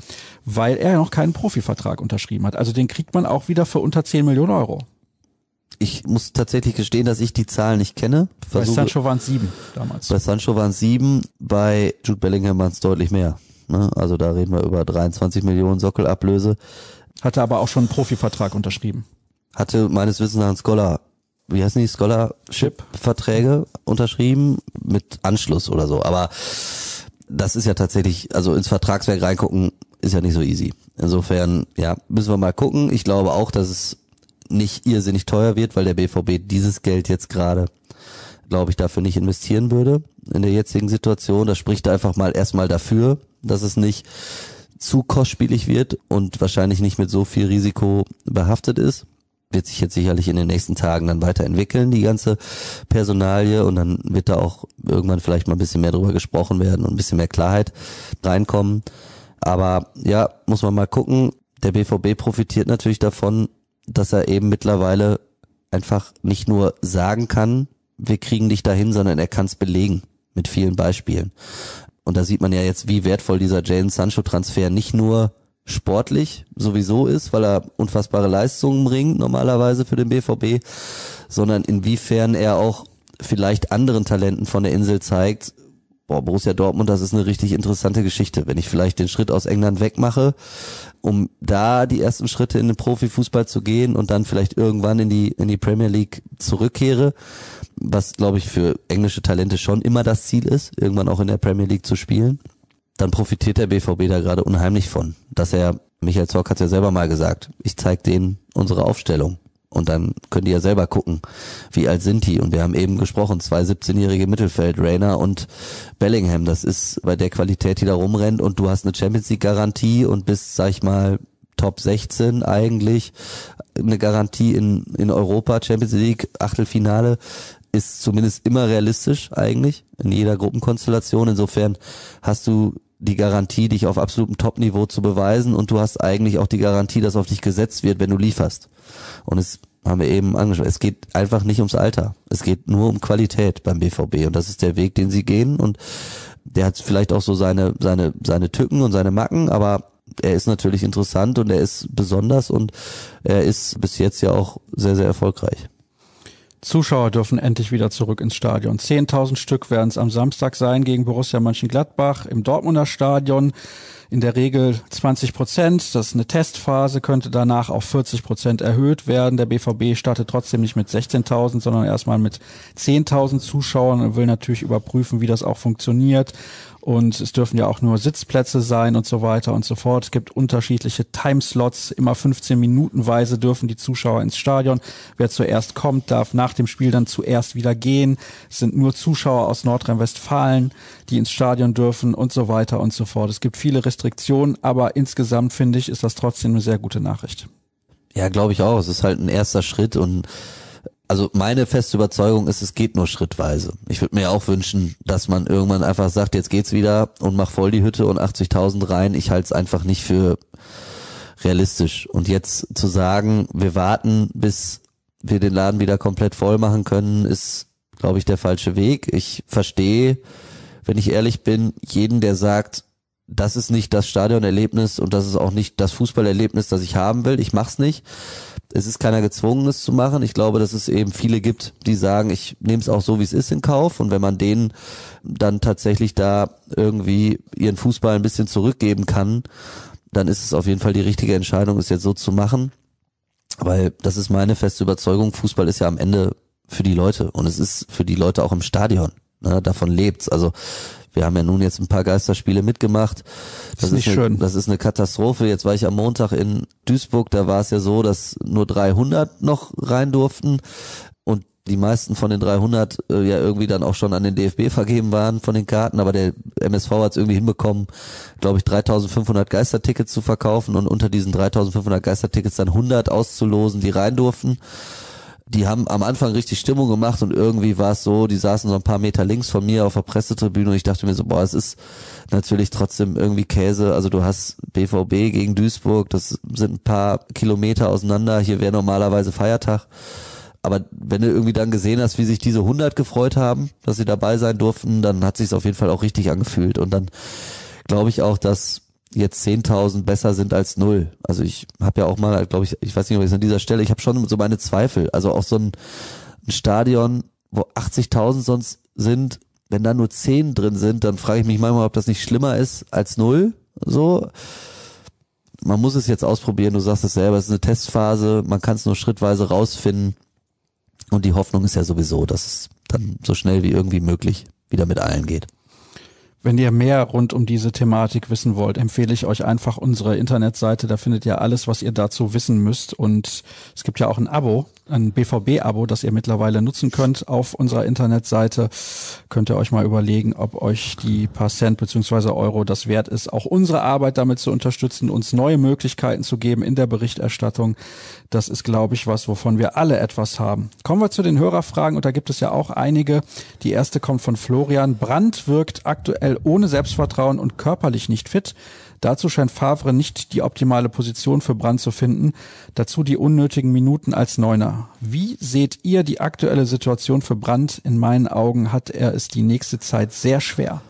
weil er noch keinen Profivertrag unterschrieben hat. Also den kriegt man auch wieder für unter 10 Millionen Euro. Ich muss tatsächlich gestehen, dass ich die Zahlen nicht kenne. Versuche, bei Sancho waren es sieben damals. Bei Sancho waren es sieben, bei Jude Bellingham waren es deutlich mehr. Ne? Also da reden wir über 23 Millionen Sockelablöse. Hatte aber auch schon einen Profivertrag unterschrieben. Hatte meines Wissens nach einen Scholar wie heißen die Scholarship-Verträge unterschrieben mit Anschluss oder so. Aber das ist ja tatsächlich, also ins Vertragswerk reingucken, ist ja nicht so easy. Insofern, ja, müssen wir mal gucken. Ich glaube auch, dass es nicht irrsinnig teuer wird, weil der BVB dieses Geld jetzt gerade, glaube ich, dafür nicht investieren würde in der jetzigen Situation. Das spricht einfach mal erstmal dafür, dass es nicht zu kostspielig wird und wahrscheinlich nicht mit so viel Risiko behaftet ist wird sich jetzt sicherlich in den nächsten Tagen dann weiterentwickeln, die ganze Personalie und dann wird da auch irgendwann vielleicht mal ein bisschen mehr drüber gesprochen werden und ein bisschen mehr Klarheit reinkommen. Aber ja, muss man mal gucken. Der BVB profitiert natürlich davon, dass er eben mittlerweile einfach nicht nur sagen kann, wir kriegen dich dahin, sondern er kann es belegen mit vielen Beispielen. Und da sieht man ja jetzt, wie wertvoll dieser Jalen Sancho Transfer nicht nur sportlich sowieso ist, weil er unfassbare Leistungen bringt normalerweise für den BVB, sondern inwiefern er auch vielleicht anderen Talenten von der Insel zeigt, boah, Borussia Dortmund, das ist eine richtig interessante Geschichte. Wenn ich vielleicht den Schritt aus England wegmache, um da die ersten Schritte in den Profifußball zu gehen und dann vielleicht irgendwann in die, in die Premier League zurückkehre, was glaube ich für englische Talente schon immer das Ziel ist, irgendwann auch in der Premier League zu spielen, dann profitiert der BVB da gerade unheimlich von, dass er, Michael Zorc hat ja selber mal gesagt, ich zeige denen unsere Aufstellung. Und dann können die ja selber gucken, wie alt sind die. Und wir haben eben gesprochen, zwei 17-jährige Mittelfeld, Rainer und Bellingham. Das ist bei der Qualität, die da rumrennt. Und du hast eine Champions League Garantie und bist, sag ich mal, Top 16 eigentlich. Eine Garantie in, in Europa, Champions League, Achtelfinale ist zumindest immer realistisch eigentlich in jeder Gruppenkonstellation. Insofern hast du die Garantie, dich auf absolutem Top-Niveau zu beweisen und du hast eigentlich auch die Garantie, dass auf dich gesetzt wird, wenn du lieferst. Und es haben wir eben angeschaut, es geht einfach nicht ums Alter. Es geht nur um Qualität beim BVB und das ist der Weg, den sie gehen und der hat vielleicht auch so seine, seine, seine Tücken und seine Macken, aber er ist natürlich interessant und er ist besonders und er ist bis jetzt ja auch sehr, sehr erfolgreich. Zuschauer dürfen endlich wieder zurück ins Stadion. 10.000 Stück werden es am Samstag sein gegen Borussia Mönchengladbach im Dortmunder Stadion. In der Regel 20 Prozent. Das ist eine Testphase, könnte danach auf 40 Prozent erhöht werden. Der BVB startet trotzdem nicht mit 16.000, sondern erstmal mit 10.000 Zuschauern und will natürlich überprüfen, wie das auch funktioniert und es dürfen ja auch nur Sitzplätze sein und so weiter und so fort. Es gibt unterschiedliche Timeslots, immer 15 Minutenweise dürfen die Zuschauer ins Stadion. Wer zuerst kommt, darf nach dem Spiel dann zuerst wieder gehen. Es sind nur Zuschauer aus Nordrhein-Westfalen, die ins Stadion dürfen und so weiter und so fort. Es gibt viele Restriktionen, aber insgesamt finde ich, ist das trotzdem eine sehr gute Nachricht. Ja, glaube ich auch. Es ist halt ein erster Schritt und also meine feste Überzeugung ist, es geht nur schrittweise. Ich würde mir auch wünschen, dass man irgendwann einfach sagt, jetzt geht's wieder und mach voll die Hütte und 80.000 rein. Ich halte es einfach nicht für realistisch. Und jetzt zu sagen, wir warten, bis wir den Laden wieder komplett voll machen können, ist, glaube ich, der falsche Weg. Ich verstehe, wenn ich ehrlich bin, jeden, der sagt, das ist nicht das Stadionerlebnis und das ist auch nicht das Fußballerlebnis, das ich haben will. Ich mach's nicht es ist keiner gezwungen, es zu machen. Ich glaube, dass es eben viele gibt, die sagen, ich nehme es auch so, wie es ist in Kauf. Und wenn man denen dann tatsächlich da irgendwie ihren Fußball ein bisschen zurückgeben kann, dann ist es auf jeden Fall die richtige Entscheidung, es jetzt so zu machen. Weil das ist meine feste Überzeugung, Fußball ist ja am Ende für die Leute und es ist für die Leute auch im Stadion. Ne, davon lebt's. Also wir haben ja nun jetzt ein paar Geisterspiele mitgemacht. Das, ist nicht eine, schön. Das ist eine Katastrophe. Jetzt war ich am Montag in Duisburg, da war es ja so, dass nur 300 noch rein durften und die meisten von den 300 äh, ja irgendwie dann auch schon an den DFB vergeben waren von den Karten, aber der MSV hat es irgendwie hinbekommen, glaube ich, 3500 Geistertickets zu verkaufen und unter diesen 3500 Geistertickets dann 100 auszulosen, die rein durften die haben am Anfang richtig Stimmung gemacht und irgendwie war es so, die saßen so ein paar Meter links von mir auf der Pressetribüne und ich dachte mir so, boah, es ist natürlich trotzdem irgendwie Käse. Also du hast BVB gegen Duisburg, das sind ein paar Kilometer auseinander. Hier wäre normalerweise Feiertag. Aber wenn du irgendwie dann gesehen hast, wie sich diese 100 gefreut haben, dass sie dabei sein durften, dann hat sich auf jeden Fall auch richtig angefühlt. Und dann glaube ich auch, dass jetzt 10.000 besser sind als null. Also ich habe ja auch mal, glaube ich, ich weiß nicht, ob ich es an dieser Stelle, ich habe schon so meine Zweifel. Also auch so ein, ein Stadion, wo 80.000 sonst sind, wenn da nur 10 drin sind, dann frage ich mich manchmal, ob das nicht schlimmer ist als null. So, man muss es jetzt ausprobieren. Du sagst es selber, es ist eine Testphase. Man kann es nur schrittweise rausfinden. Und die Hoffnung ist ja sowieso, dass es dann so schnell wie irgendwie möglich wieder mit allen geht. Wenn ihr mehr rund um diese Thematik wissen wollt, empfehle ich euch einfach unsere Internetseite. Da findet ihr alles, was ihr dazu wissen müsst. Und es gibt ja auch ein Abo ein BVB-Abo, das ihr mittlerweile nutzen könnt auf unserer Internetseite. Könnt ihr euch mal überlegen, ob euch die paar Cent beziehungsweise Euro das wert ist, auch unsere Arbeit damit zu unterstützen, uns neue Möglichkeiten zu geben in der Berichterstattung. Das ist, glaube ich, was, wovon wir alle etwas haben. Kommen wir zu den Hörerfragen und da gibt es ja auch einige. Die erste kommt von Florian. Brandt wirkt aktuell ohne Selbstvertrauen und körperlich nicht fit. Dazu scheint Favre nicht die optimale Position für Brand zu finden. Dazu die unnötigen Minuten als Neuner. Wie seht ihr die aktuelle Situation für Brand? In meinen Augen hat er es die nächste Zeit sehr schwer.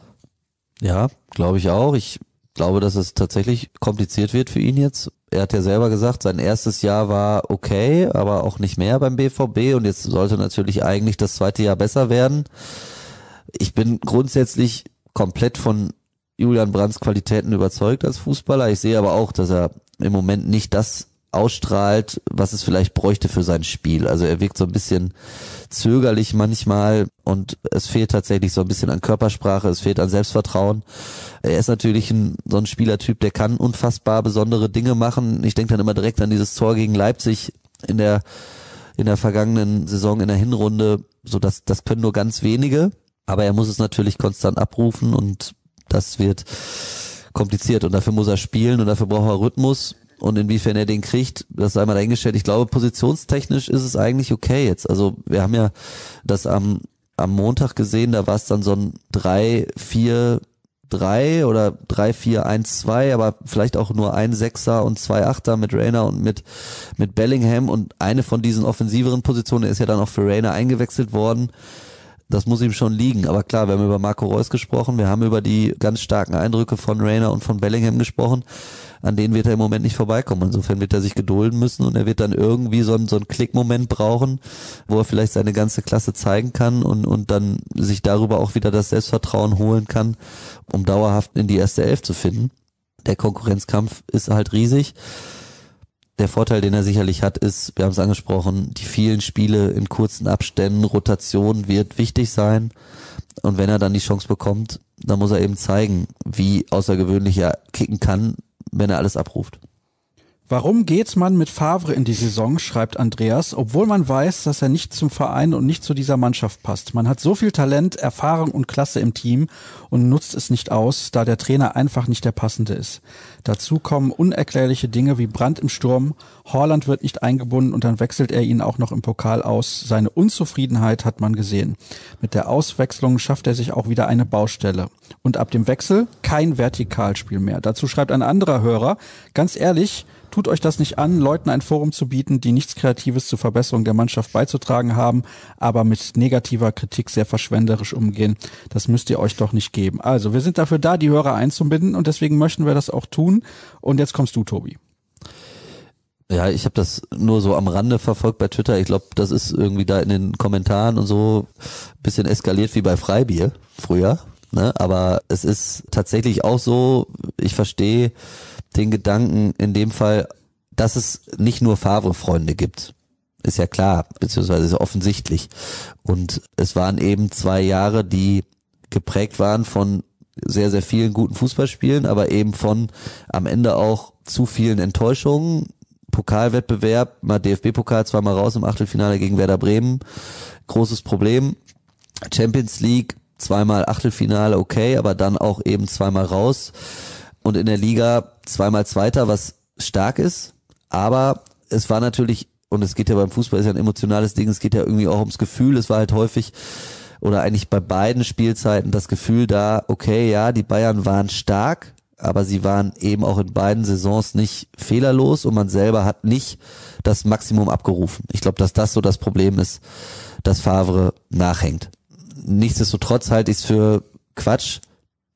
Ja, glaube ich auch. Ich glaube, dass es tatsächlich kompliziert wird für ihn jetzt. Er hat ja selber gesagt, sein erstes Jahr war okay, aber auch nicht mehr beim BVB und jetzt sollte natürlich eigentlich das zweite Jahr besser werden. Ich bin grundsätzlich komplett von Julian Brands Qualitäten überzeugt als Fußballer. Ich sehe aber auch, dass er im Moment nicht das ausstrahlt, was es vielleicht bräuchte für sein Spiel. Also er wirkt so ein bisschen zögerlich manchmal und es fehlt tatsächlich so ein bisschen an Körpersprache, es fehlt an Selbstvertrauen. Er ist natürlich ein, so ein Spielertyp, der kann unfassbar besondere Dinge machen. Ich denke dann immer direkt an dieses Tor gegen Leipzig in der in der vergangenen Saison in der Hinrunde, so dass das können nur ganz wenige, aber er muss es natürlich konstant abrufen und das wird kompliziert und dafür muss er spielen und dafür braucht er Rhythmus und inwiefern er den kriegt, das sei mal dahingestellt. Ich glaube, positionstechnisch ist es eigentlich okay jetzt. Also wir haben ja das am, am Montag gesehen, da war es dann so ein 3, 4, 3 oder 3, 4, 1, 2, aber vielleicht auch nur ein Sechser und zwei Achter mit Rainer und mit, mit Bellingham und eine von diesen offensiveren Positionen ist ja dann auch für Rainer eingewechselt worden das muss ihm schon liegen. Aber klar, wir haben über Marco Reus gesprochen, wir haben über die ganz starken Eindrücke von Rainer und von Bellingham gesprochen. An denen wird er im Moment nicht vorbeikommen. Insofern wird er sich gedulden müssen und er wird dann irgendwie so einen, so einen Klickmoment brauchen, wo er vielleicht seine ganze Klasse zeigen kann und, und dann sich darüber auch wieder das Selbstvertrauen holen kann, um dauerhaft in die erste Elf zu finden. Der Konkurrenzkampf ist halt riesig der Vorteil, den er sicherlich hat, ist, wir haben es angesprochen, die vielen Spiele in kurzen Abständen, Rotation wird wichtig sein. Und wenn er dann die Chance bekommt, dann muss er eben zeigen, wie außergewöhnlich er kicken kann, wenn er alles abruft. Warum geht man mit Favre in die Saison, schreibt Andreas, obwohl man weiß, dass er nicht zum Verein und nicht zu dieser Mannschaft passt. Man hat so viel Talent, Erfahrung und Klasse im Team und nutzt es nicht aus, da der Trainer einfach nicht der passende ist. Dazu kommen unerklärliche Dinge wie Brand im Sturm, Horland wird nicht eingebunden und dann wechselt er ihn auch noch im Pokal aus. Seine Unzufriedenheit hat man gesehen. Mit der Auswechslung schafft er sich auch wieder eine Baustelle. Und ab dem Wechsel kein Vertikalspiel mehr. Dazu schreibt ein anderer Hörer, ganz ehrlich, Tut euch das nicht an, Leuten ein Forum zu bieten, die nichts Kreatives zur Verbesserung der Mannschaft beizutragen haben, aber mit negativer Kritik sehr verschwenderisch umgehen. Das müsst ihr euch doch nicht geben. Also, wir sind dafür da, die Hörer einzubinden und deswegen möchten wir das auch tun. Und jetzt kommst du, Tobi. Ja, ich habe das nur so am Rande verfolgt bei Twitter. Ich glaube, das ist irgendwie da in den Kommentaren und so bisschen eskaliert wie bei Freibier früher. Ne? Aber es ist tatsächlich auch so, ich verstehe den Gedanken in dem Fall, dass es nicht nur Favre-Freunde gibt. Ist ja klar, beziehungsweise ist ja offensichtlich. Und es waren eben zwei Jahre, die geprägt waren von sehr, sehr vielen guten Fußballspielen, aber eben von am Ende auch zu vielen Enttäuschungen. Pokalwettbewerb, mal DFB-Pokal zweimal raus im Achtelfinale gegen Werder Bremen. Großes Problem. Champions League, zweimal Achtelfinale, okay, aber dann auch eben zweimal raus und in der Liga zweimal Zweiter, was stark ist. Aber es war natürlich, und es geht ja beim Fußball, ist ja ein emotionales Ding, es geht ja irgendwie auch ums Gefühl. Es war halt häufig, oder eigentlich bei beiden Spielzeiten das Gefühl da, okay, ja, die Bayern waren stark, aber sie waren eben auch in beiden Saisons nicht fehlerlos und man selber hat nicht das Maximum abgerufen. Ich glaube, dass das so das Problem ist, dass Favre nachhängt. Nichtsdestotrotz halte ich es für Quatsch,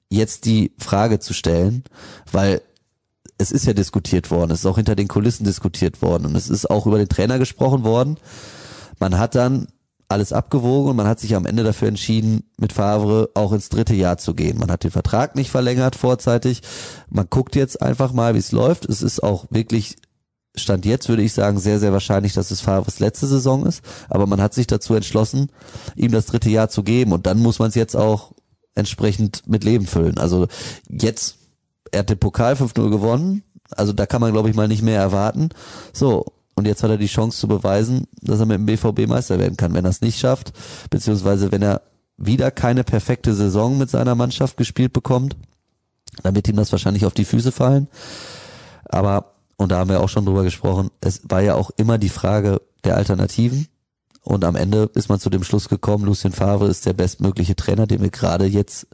jetzt die Frage zu stellen, weil es ist ja diskutiert worden, es ist auch hinter den Kulissen diskutiert worden und es ist auch über den Trainer gesprochen worden. Man hat dann alles abgewogen und man hat sich am Ende dafür entschieden, mit Favre auch ins dritte Jahr zu gehen. Man hat den Vertrag nicht verlängert vorzeitig. Man guckt jetzt einfach mal, wie es läuft. Es ist auch wirklich Stand jetzt würde ich sagen, sehr, sehr wahrscheinlich, dass es Favres letzte Saison ist. Aber man hat sich dazu entschlossen, ihm das dritte Jahr zu geben. Und dann muss man es jetzt auch entsprechend mit Leben füllen. Also jetzt, er hat den Pokal 5-0 gewonnen, also da kann man glaube ich mal nicht mehr erwarten. So, und jetzt hat er die Chance zu beweisen, dass er mit dem BVB Meister werden kann. Wenn er es nicht schafft, beziehungsweise wenn er wieder keine perfekte Saison mit seiner Mannschaft gespielt bekommt, dann wird ihm das wahrscheinlich auf die Füße fallen. Aber, und da haben wir auch schon drüber gesprochen, es war ja auch immer die Frage der Alternativen. Und am Ende ist man zu dem Schluss gekommen, Lucien Favre ist der bestmögliche Trainer, den wir gerade jetzt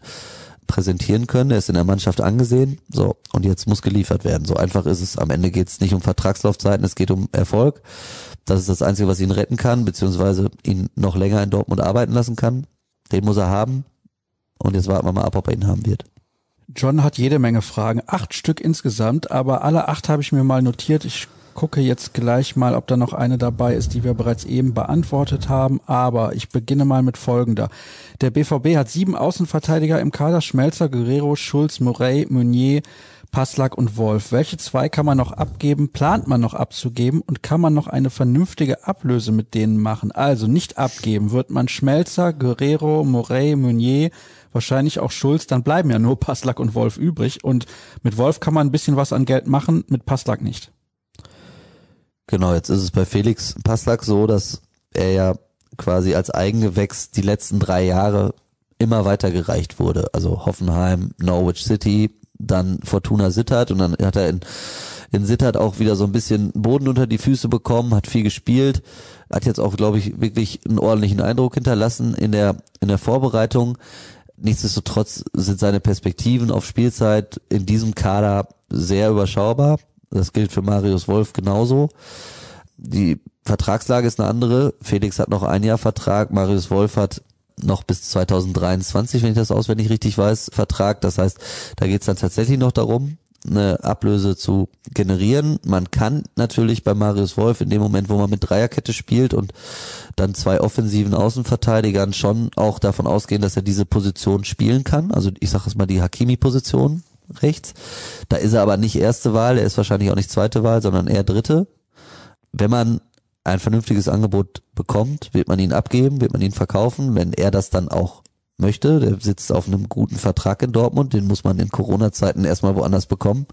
präsentieren können. Er ist in der Mannschaft angesehen. So, und jetzt muss geliefert werden. So einfach ist es. Am Ende geht es nicht um Vertragslaufzeiten, es geht um Erfolg. Das ist das Einzige, was ihn retten kann, beziehungsweise ihn noch länger in Dortmund arbeiten lassen kann. Den muss er haben. Und jetzt warten wir mal ab, ob er ihn haben wird. John hat jede Menge Fragen, acht Stück insgesamt, aber alle acht habe ich mir mal notiert. Ich gucke jetzt gleich mal, ob da noch eine dabei ist, die wir bereits eben beantwortet haben. Aber ich beginne mal mit folgender. Der BVB hat sieben Außenverteidiger im Kader. Schmelzer, Guerrero, Schulz, Murray, Meunier, Passlack und Wolf. Welche zwei kann man noch abgeben, plant man noch abzugeben und kann man noch eine vernünftige Ablöse mit denen machen? Also nicht abgeben, wird man Schmelzer, Guerrero, Morey, Meunier, wahrscheinlich auch Schulz, dann bleiben ja nur Passlack und Wolf übrig und mit Wolf kann man ein bisschen was an Geld machen, mit Passlack nicht. Genau, jetzt ist es bei Felix Passlack so, dass er ja quasi als Eigengewächs die letzten drei Jahre immer weitergereicht wurde. Also Hoffenheim, Norwich City, dann Fortuna Sittard und dann hat er in, in Sittard auch wieder so ein bisschen Boden unter die Füße bekommen, hat viel gespielt, hat jetzt auch, glaube ich, wirklich einen ordentlichen Eindruck hinterlassen in der, in der Vorbereitung. Nichtsdestotrotz sind seine Perspektiven auf Spielzeit in diesem Kader sehr überschaubar. Das gilt für Marius Wolf genauso. Die Vertragslage ist eine andere. Felix hat noch ein Jahr Vertrag, Marius Wolf hat noch bis 2023, wenn ich das auswendig richtig weiß, Vertrag. Das heißt, da geht es dann tatsächlich noch darum, eine Ablöse zu generieren. Man kann natürlich bei Marius Wolf in dem Moment, wo man mit Dreierkette spielt und dann zwei offensiven Außenverteidigern schon auch davon ausgehen, dass er diese Position spielen kann. Also ich sage es mal die Hakimi-Position rechts. Da ist er aber nicht erste Wahl, er ist wahrscheinlich auch nicht zweite Wahl, sondern eher dritte. Wenn man ein vernünftiges Angebot bekommt, wird man ihn abgeben, wird man ihn verkaufen, wenn er das dann auch möchte. Der sitzt auf einem guten Vertrag in Dortmund, den muss man in Corona-Zeiten erstmal woanders bekommen.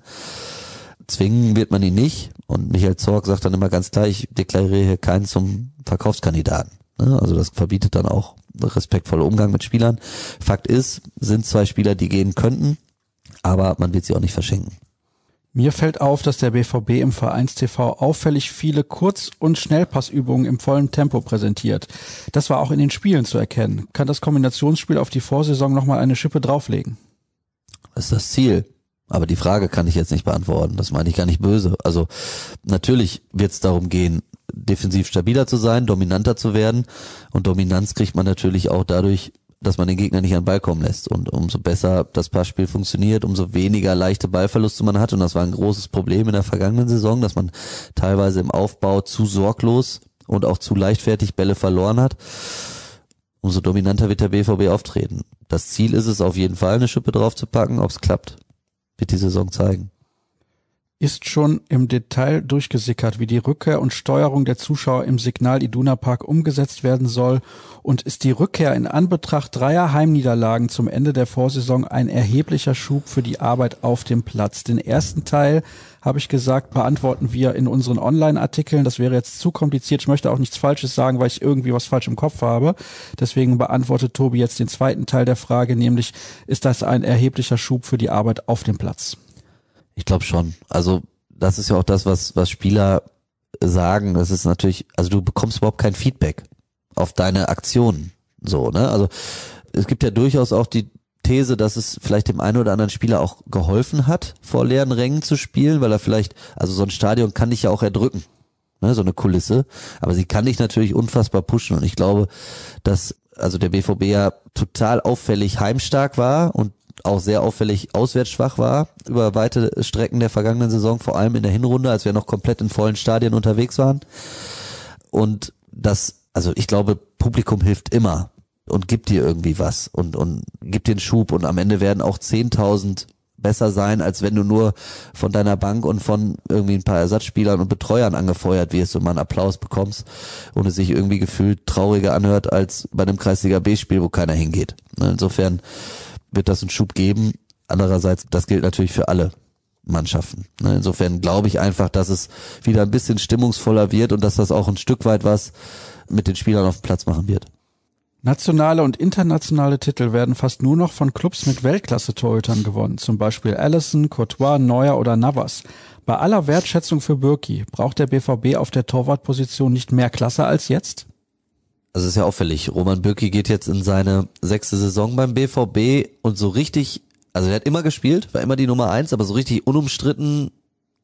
Zwingen wird man ihn nicht. Und Michael Zorg sagt dann immer ganz klar, ich deklariere hier keinen zum Verkaufskandidaten. Ne? Also das verbietet dann auch respektvoller Umgang mit Spielern. Fakt ist, sind zwei Spieler, die gehen könnten, aber man wird sie auch nicht verschenken. Mir fällt auf, dass der BVB im Vereinstv auffällig viele Kurz- und Schnellpassübungen im vollen Tempo präsentiert. Das war auch in den Spielen zu erkennen. Kann das Kombinationsspiel auf die Vorsaison nochmal eine Schippe drauflegen? Das ist das Ziel. Aber die Frage kann ich jetzt nicht beantworten. Das meine ich gar nicht böse. Also natürlich wird es darum gehen, defensiv stabiler zu sein, dominanter zu werden. Und Dominanz kriegt man natürlich auch dadurch, dass man den Gegner nicht an den Ball kommen lässt. Und umso besser das Passspiel funktioniert, umso weniger leichte Ballverluste man hat. Und das war ein großes Problem in der vergangenen Saison, dass man teilweise im Aufbau zu sorglos und auch zu leichtfertig Bälle verloren hat. Umso dominanter wird der BVB auftreten. Das Ziel ist es auf jeden Fall, eine Schippe draufzupacken. Ob es klappt, wird die Saison zeigen ist schon im Detail durchgesickert, wie die Rückkehr und Steuerung der Zuschauer im Signal Iduna Park umgesetzt werden soll und ist die Rückkehr in Anbetracht dreier Heimniederlagen zum Ende der Vorsaison ein erheblicher Schub für die Arbeit auf dem Platz. Den ersten Teil, habe ich gesagt, beantworten wir in unseren Online-Artikeln. Das wäre jetzt zu kompliziert. Ich möchte auch nichts Falsches sagen, weil ich irgendwie was falsch im Kopf habe. Deswegen beantwortet Tobi jetzt den zweiten Teil der Frage, nämlich ist das ein erheblicher Schub für die Arbeit auf dem Platz? Ich glaube schon. Also das ist ja auch das, was, was Spieler sagen. Das ist natürlich, also du bekommst überhaupt kein Feedback auf deine Aktionen. So, ne? Also es gibt ja durchaus auch die These, dass es vielleicht dem einen oder anderen Spieler auch geholfen hat, vor leeren Rängen zu spielen, weil er vielleicht, also so ein Stadion kann dich ja auch erdrücken, ne, so eine Kulisse, aber sie kann dich natürlich unfassbar pushen und ich glaube, dass also der BVB ja total auffällig heimstark war und auch sehr auffällig auswärts schwach war über weite Strecken der vergangenen Saison, vor allem in der Hinrunde, als wir noch komplett in vollen Stadien unterwegs waren. Und das, also ich glaube, Publikum hilft immer und gibt dir irgendwie was und, und gibt einen Schub und am Ende werden auch 10.000 besser sein, als wenn du nur von deiner Bank und von irgendwie ein paar Ersatzspielern und Betreuern angefeuert wirst und mal einen Applaus bekommst und es sich irgendwie gefühlt trauriger anhört als bei einem Kreisliga B-Spiel, wo keiner hingeht. Insofern wird das einen Schub geben. Andererseits, das gilt natürlich für alle Mannschaften. Ne, insofern glaube ich einfach, dass es wieder ein bisschen stimmungsvoller wird und dass das auch ein Stück weit was mit den Spielern auf dem Platz machen wird. Nationale und internationale Titel werden fast nur noch von Clubs mit Weltklasse-Torhütern gewonnen, zum Beispiel Allison, Courtois, Neuer oder Navas. Bei aller Wertschätzung für Birki braucht der BVB auf der Torwartposition nicht mehr Klasse als jetzt? Also ist ja auffällig. Roman Bürki geht jetzt in seine sechste Saison beim BVB und so richtig, also er hat immer gespielt, war immer die Nummer eins, aber so richtig unumstritten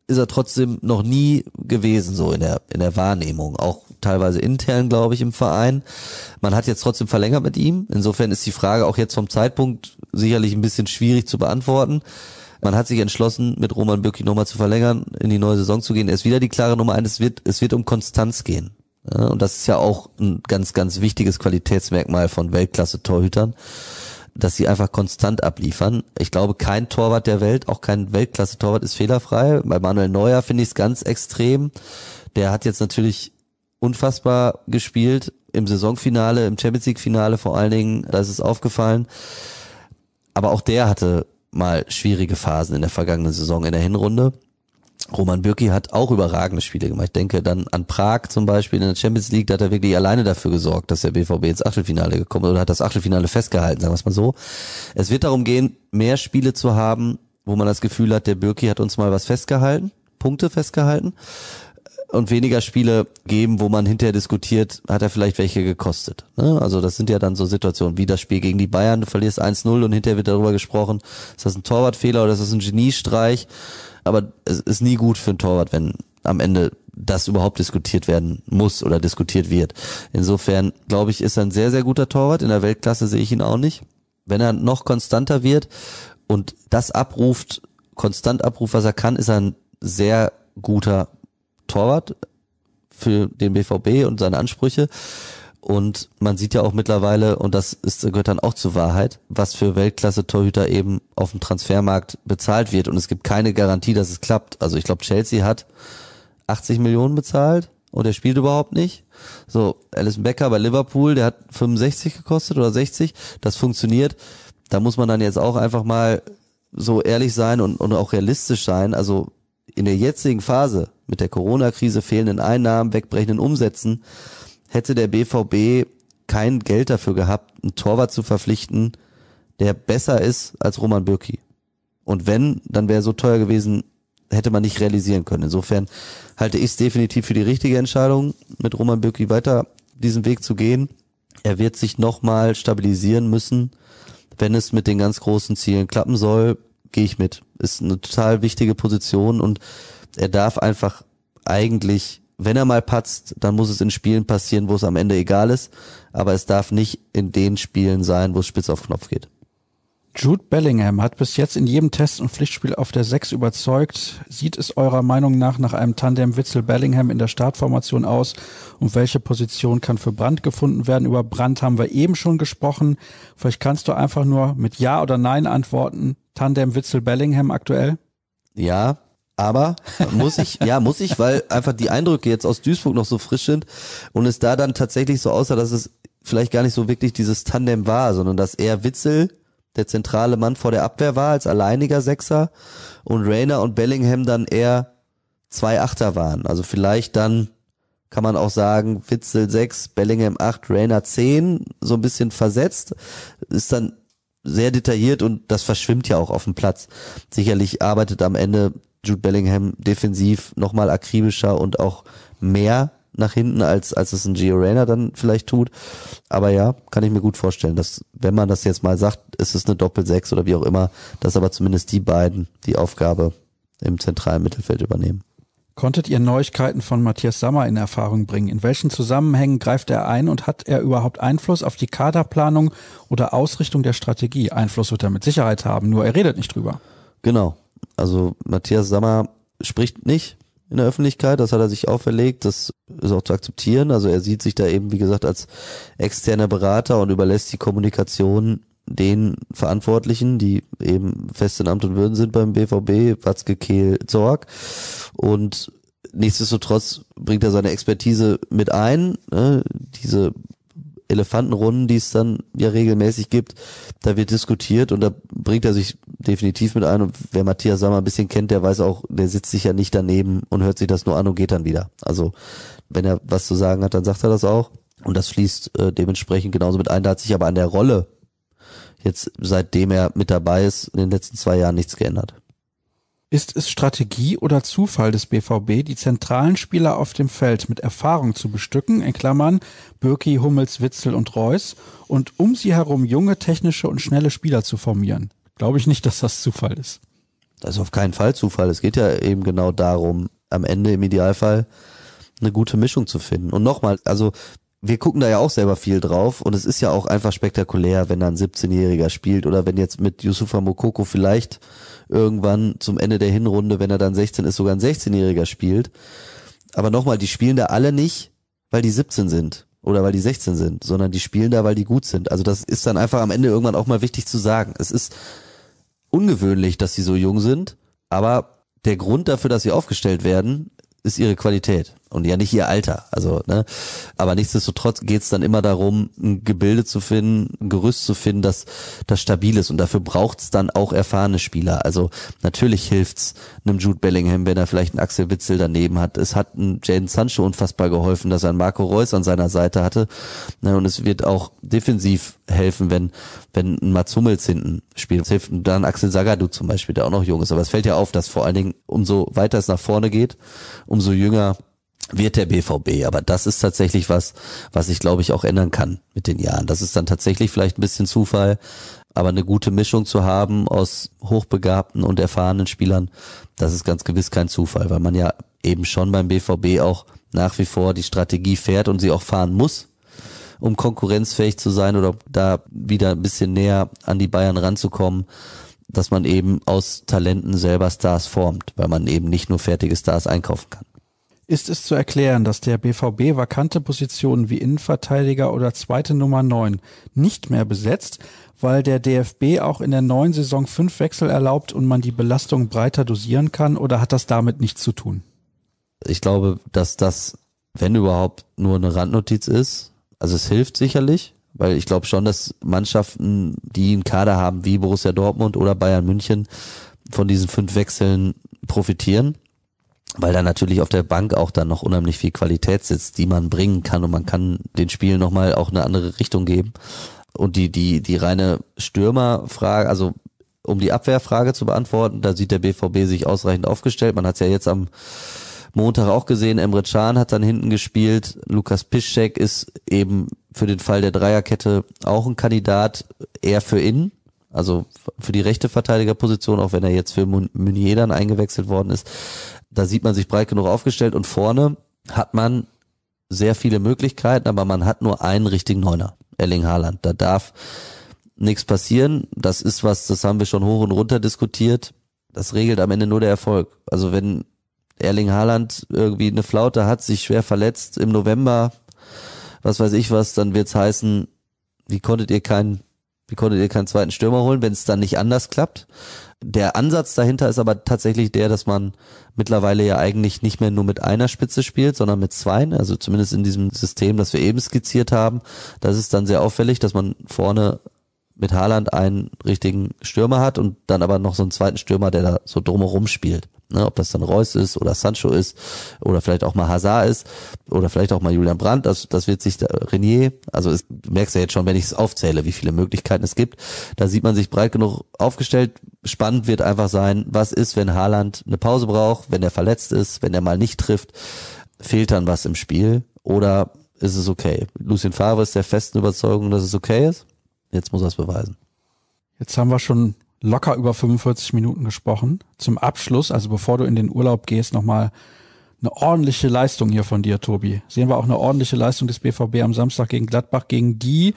ist er trotzdem noch nie gewesen, so in der, in der Wahrnehmung. Auch teilweise intern, glaube ich, im Verein. Man hat jetzt trotzdem verlängert mit ihm. Insofern ist die Frage auch jetzt vom Zeitpunkt sicherlich ein bisschen schwierig zu beantworten. Man hat sich entschlossen, mit Roman Bürki nochmal zu verlängern, in die neue Saison zu gehen. Er ist wieder die klare Nummer eins. Es wird, es wird um Konstanz gehen. Und das ist ja auch ein ganz, ganz wichtiges Qualitätsmerkmal von Weltklasse-Torhütern, dass sie einfach konstant abliefern. Ich glaube, kein Torwart der Welt, auch kein Weltklasse-Torwart ist fehlerfrei. Bei Manuel Neuer finde ich es ganz extrem. Der hat jetzt natürlich unfassbar gespielt im Saisonfinale, im Champions League Finale vor allen Dingen, da ist es aufgefallen. Aber auch der hatte mal schwierige Phasen in der vergangenen Saison in der Hinrunde. Roman Bürki hat auch überragende Spiele gemacht. Ich denke dann an Prag zum Beispiel in der Champions League, da hat er wirklich alleine dafür gesorgt, dass der BVB ins Achtelfinale gekommen ist oder hat das Achtelfinale festgehalten, sagen wir es mal so. Es wird darum gehen, mehr Spiele zu haben, wo man das Gefühl hat, der Bürki hat uns mal was festgehalten, Punkte festgehalten und weniger Spiele geben, wo man hinterher diskutiert, hat er vielleicht welche gekostet. Ne? Also das sind ja dann so Situationen wie das Spiel gegen die Bayern, du verlierst 1-0 und hinterher wird darüber gesprochen, ist das ein Torwartfehler oder ist das ein Geniestreich? Aber es ist nie gut für einen Torwart, wenn am Ende das überhaupt diskutiert werden muss oder diskutiert wird. Insofern glaube ich, ist er ein sehr, sehr guter Torwart. In der Weltklasse sehe ich ihn auch nicht. Wenn er noch konstanter wird und das abruft, konstant abruft, was er kann, ist er ein sehr guter Torwart für den BVB und seine Ansprüche. Und man sieht ja auch mittlerweile, und das ist, gehört dann auch zur Wahrheit, was für Weltklasse-Torhüter eben auf dem Transfermarkt bezahlt wird. Und es gibt keine Garantie, dass es klappt. Also ich glaube, Chelsea hat 80 Millionen bezahlt und er spielt überhaupt nicht. So, Alison Becker bei Liverpool, der hat 65 gekostet oder 60. Das funktioniert. Da muss man dann jetzt auch einfach mal so ehrlich sein und, und auch realistisch sein. Also in der jetzigen Phase mit der Corona-Krise, fehlenden Einnahmen, wegbrechenden Umsätzen, hätte der BVB kein Geld dafür gehabt, einen Torwart zu verpflichten, der besser ist als Roman Bürki. Und wenn, dann wäre so teuer gewesen, hätte man nicht realisieren können. Insofern halte ich es definitiv für die richtige Entscheidung, mit Roman Bürki weiter diesen Weg zu gehen. Er wird sich nochmal stabilisieren müssen. Wenn es mit den ganz großen Zielen klappen soll, gehe ich mit. Ist eine total wichtige Position und er darf einfach eigentlich, wenn er mal patzt, dann muss es in Spielen passieren, wo es am Ende egal ist, aber es darf nicht in den Spielen sein, wo es spitz auf Knopf geht. Jude Bellingham hat bis jetzt in jedem Test und Pflichtspiel auf der 6 überzeugt. Sieht es eurer Meinung nach nach einem Tandem Witzel-Bellingham in der Startformation aus? Und welche Position kann für Brandt gefunden werden? Über Brandt haben wir eben schon gesprochen. Vielleicht kannst du einfach nur mit Ja oder Nein antworten. Tandem Witzel-Bellingham aktuell? Ja, aber muss ich, ja, muss ich, weil einfach die Eindrücke jetzt aus Duisburg noch so frisch sind und es da dann tatsächlich so aussah, dass es vielleicht gar nicht so wirklich dieses Tandem war, sondern dass er Witzel der zentrale Mann vor der Abwehr war als alleiniger Sechser und Rainer und Bellingham dann eher zwei Achter waren. Also vielleicht dann kann man auch sagen, Witzel 6, Bellingham 8, Rainer 10, so ein bisschen versetzt. Ist dann sehr detailliert und das verschwimmt ja auch auf dem Platz. Sicherlich arbeitet am Ende Jude Bellingham defensiv nochmal akribischer und auch mehr nach hinten, als, als es ein Gio Reyna dann vielleicht tut. Aber ja, kann ich mir gut vorstellen, dass, wenn man das jetzt mal sagt, ist es eine Doppel-Sechs oder wie auch immer, dass aber zumindest die beiden die Aufgabe im zentralen Mittelfeld übernehmen. Konntet ihr Neuigkeiten von Matthias Sammer in Erfahrung bringen? In welchen Zusammenhängen greift er ein und hat er überhaupt Einfluss auf die Kaderplanung oder Ausrichtung der Strategie? Einfluss wird er mit Sicherheit haben, nur er redet nicht drüber. Genau. Also Matthias Sammer spricht nicht in der Öffentlichkeit, das hat er sich auferlegt, das ist auch zu akzeptieren. Also er sieht sich da eben, wie gesagt, als externer Berater und überlässt die Kommunikation den Verantwortlichen, die eben fest in Amt und Würden sind beim BVB, Watzke, Kehl, Zorg. Und nichtsdestotrotz bringt er seine Expertise mit ein. Ne? Diese Elefantenrunden, die es dann ja regelmäßig gibt, da wird diskutiert und da bringt er sich definitiv mit ein. Und wer Matthias Sammer ein bisschen kennt, der weiß auch, der sitzt sich ja nicht daneben und hört sich das nur an und geht dann wieder. Also wenn er was zu sagen hat, dann sagt er das auch. Und das fließt äh, dementsprechend genauso mit ein. Da hat sich aber an der Rolle jetzt, seitdem er mit dabei ist, in den letzten zwei Jahren nichts geändert. Ist es Strategie oder Zufall des BVB, die zentralen Spieler auf dem Feld mit Erfahrung zu bestücken, in Klammern Birki, Hummels, Witzel und Reus, und um sie herum junge, technische und schnelle Spieler zu formieren? Glaube ich nicht, dass das Zufall ist. Das ist auf keinen Fall Zufall. Es geht ja eben genau darum, am Ende im Idealfall eine gute Mischung zu finden. Und nochmal, also wir gucken da ja auch selber viel drauf und es ist ja auch einfach spektakulär, wenn da ein 17-Jähriger spielt oder wenn jetzt mit Yusufa Mokoko vielleicht irgendwann zum Ende der Hinrunde, wenn er dann 16 ist, sogar ein 16-Jähriger spielt. Aber nochmal, die spielen da alle nicht, weil die 17 sind oder weil die 16 sind, sondern die spielen da, weil die gut sind. Also das ist dann einfach am Ende irgendwann auch mal wichtig zu sagen. Es ist ungewöhnlich, dass sie so jung sind, aber der Grund dafür, dass sie aufgestellt werden, ist ihre Qualität und ja nicht ihr Alter. Also, ne, aber nichtsdestotrotz geht es dann immer darum, ein Gebilde zu finden, ein Gerüst zu finden, das, das stabil ist. Und dafür braucht es dann auch erfahrene Spieler. Also natürlich hilft's einem Jude Bellingham, wenn er vielleicht einen Axel Witzel daneben hat. Es hat ein Jaden Sancho unfassbar geholfen, dass er einen Marco Reus an seiner Seite hatte. Ne, und es wird auch defensiv helfen, wenn, wenn ein Mats Hummels hinten spielt. Es hilft dann Axel Sagadu zum Beispiel, der auch noch jung ist. Aber es fällt ja auf, dass vor allen Dingen umso weiter es nach vorne geht, umso jünger wird der BVB. Aber das ist tatsächlich was, was ich glaube ich auch ändern kann mit den Jahren. Das ist dann tatsächlich vielleicht ein bisschen Zufall, aber eine gute Mischung zu haben aus hochbegabten und erfahrenen Spielern, das ist ganz gewiss kein Zufall, weil man ja eben schon beim BVB auch nach wie vor die Strategie fährt und sie auch fahren muss, um konkurrenzfähig zu sein oder da wieder ein bisschen näher an die Bayern ranzukommen, dass man eben aus Talenten selber Stars formt, weil man eben nicht nur fertige Stars einkaufen kann. Ist es zu erklären, dass der BVB vakante Positionen wie Innenverteidiger oder zweite Nummer 9 nicht mehr besetzt, weil der DFB auch in der neuen Saison fünf Wechsel erlaubt und man die Belastung breiter dosieren kann oder hat das damit nichts zu tun? Ich glaube, dass das, wenn überhaupt, nur eine Randnotiz ist. Also es hilft sicherlich, weil ich glaube schon, dass Mannschaften, die einen Kader haben wie Borussia Dortmund oder Bayern München, von diesen fünf Wechseln profitieren weil da natürlich auf der Bank auch dann noch unheimlich viel Qualität sitzt, die man bringen kann und man kann den Spielen nochmal auch eine andere Richtung geben. Und die, die, die reine Stürmerfrage, also um die Abwehrfrage zu beantworten, da sieht der BVB sich ausreichend aufgestellt. Man hat es ja jetzt am Montag auch gesehen, Emre Can hat dann hinten gespielt, Lukas Piszczek ist eben für den Fall der Dreierkette auch ein Kandidat, eher für innen, also für die rechte Verteidigerposition, auch wenn er jetzt für Meunier dann eingewechselt worden ist da sieht man sich breit genug aufgestellt und vorne hat man sehr viele Möglichkeiten, aber man hat nur einen richtigen Neuner, Erling Haaland. Da darf nichts passieren. Das ist was, das haben wir schon hoch und runter diskutiert. Das regelt am Ende nur der Erfolg. Also wenn Erling Haaland irgendwie eine Flaute hat, sich schwer verletzt im November, was weiß ich was, dann wird's heißen, wie konntet ihr keinen, wie konntet ihr keinen zweiten Stürmer holen, wenn es dann nicht anders klappt? Der Ansatz dahinter ist aber tatsächlich der, dass man mittlerweile ja eigentlich nicht mehr nur mit einer Spitze spielt, sondern mit zwei. Also zumindest in diesem System, das wir eben skizziert haben. Das ist dann sehr auffällig, dass man vorne mit Haaland einen richtigen Stürmer hat und dann aber noch so einen zweiten Stürmer, der da so drumherum spielt. Ne, ob das dann Reus ist oder Sancho ist oder vielleicht auch mal Hazard ist oder vielleicht auch mal Julian Brandt, das, das wird sich da, Renier, also es, du merkst ja jetzt schon, wenn ich es aufzähle, wie viele Möglichkeiten es gibt, da sieht man sich breit genug aufgestellt. Spannend wird einfach sein, was ist, wenn Haaland eine Pause braucht, wenn er verletzt ist, wenn er mal nicht trifft, fehlt dann was im Spiel oder ist es okay? Lucien Favre ist der festen Überzeugung, dass es okay ist. Jetzt muss er es beweisen. Jetzt haben wir schon locker über 45 Minuten gesprochen. Zum Abschluss, also bevor du in den Urlaub gehst, nochmal eine ordentliche Leistung hier von dir, Tobi. Sehen wir auch eine ordentliche Leistung des BVB am Samstag gegen Gladbach, gegen die,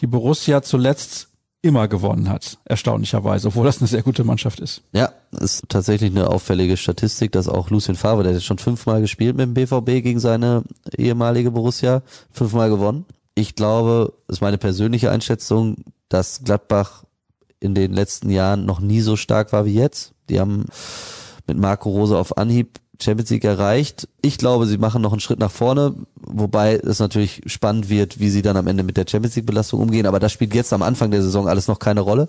die Borussia zuletzt immer gewonnen hat, erstaunlicherweise, obwohl das eine sehr gute Mannschaft ist. Ja, ist tatsächlich eine auffällige Statistik, dass auch Lucien Favre, der hat schon fünfmal gespielt mit dem BVB gegen seine ehemalige Borussia, fünfmal gewonnen. Ich glaube, das ist meine persönliche Einschätzung, dass Gladbach in den letzten Jahren noch nie so stark war wie jetzt. Die haben mit Marco Rose auf Anhieb Champions League erreicht. Ich glaube, sie machen noch einen Schritt nach vorne, wobei es natürlich spannend wird, wie sie dann am Ende mit der Champions League Belastung umgehen. Aber das spielt jetzt am Anfang der Saison alles noch keine Rolle.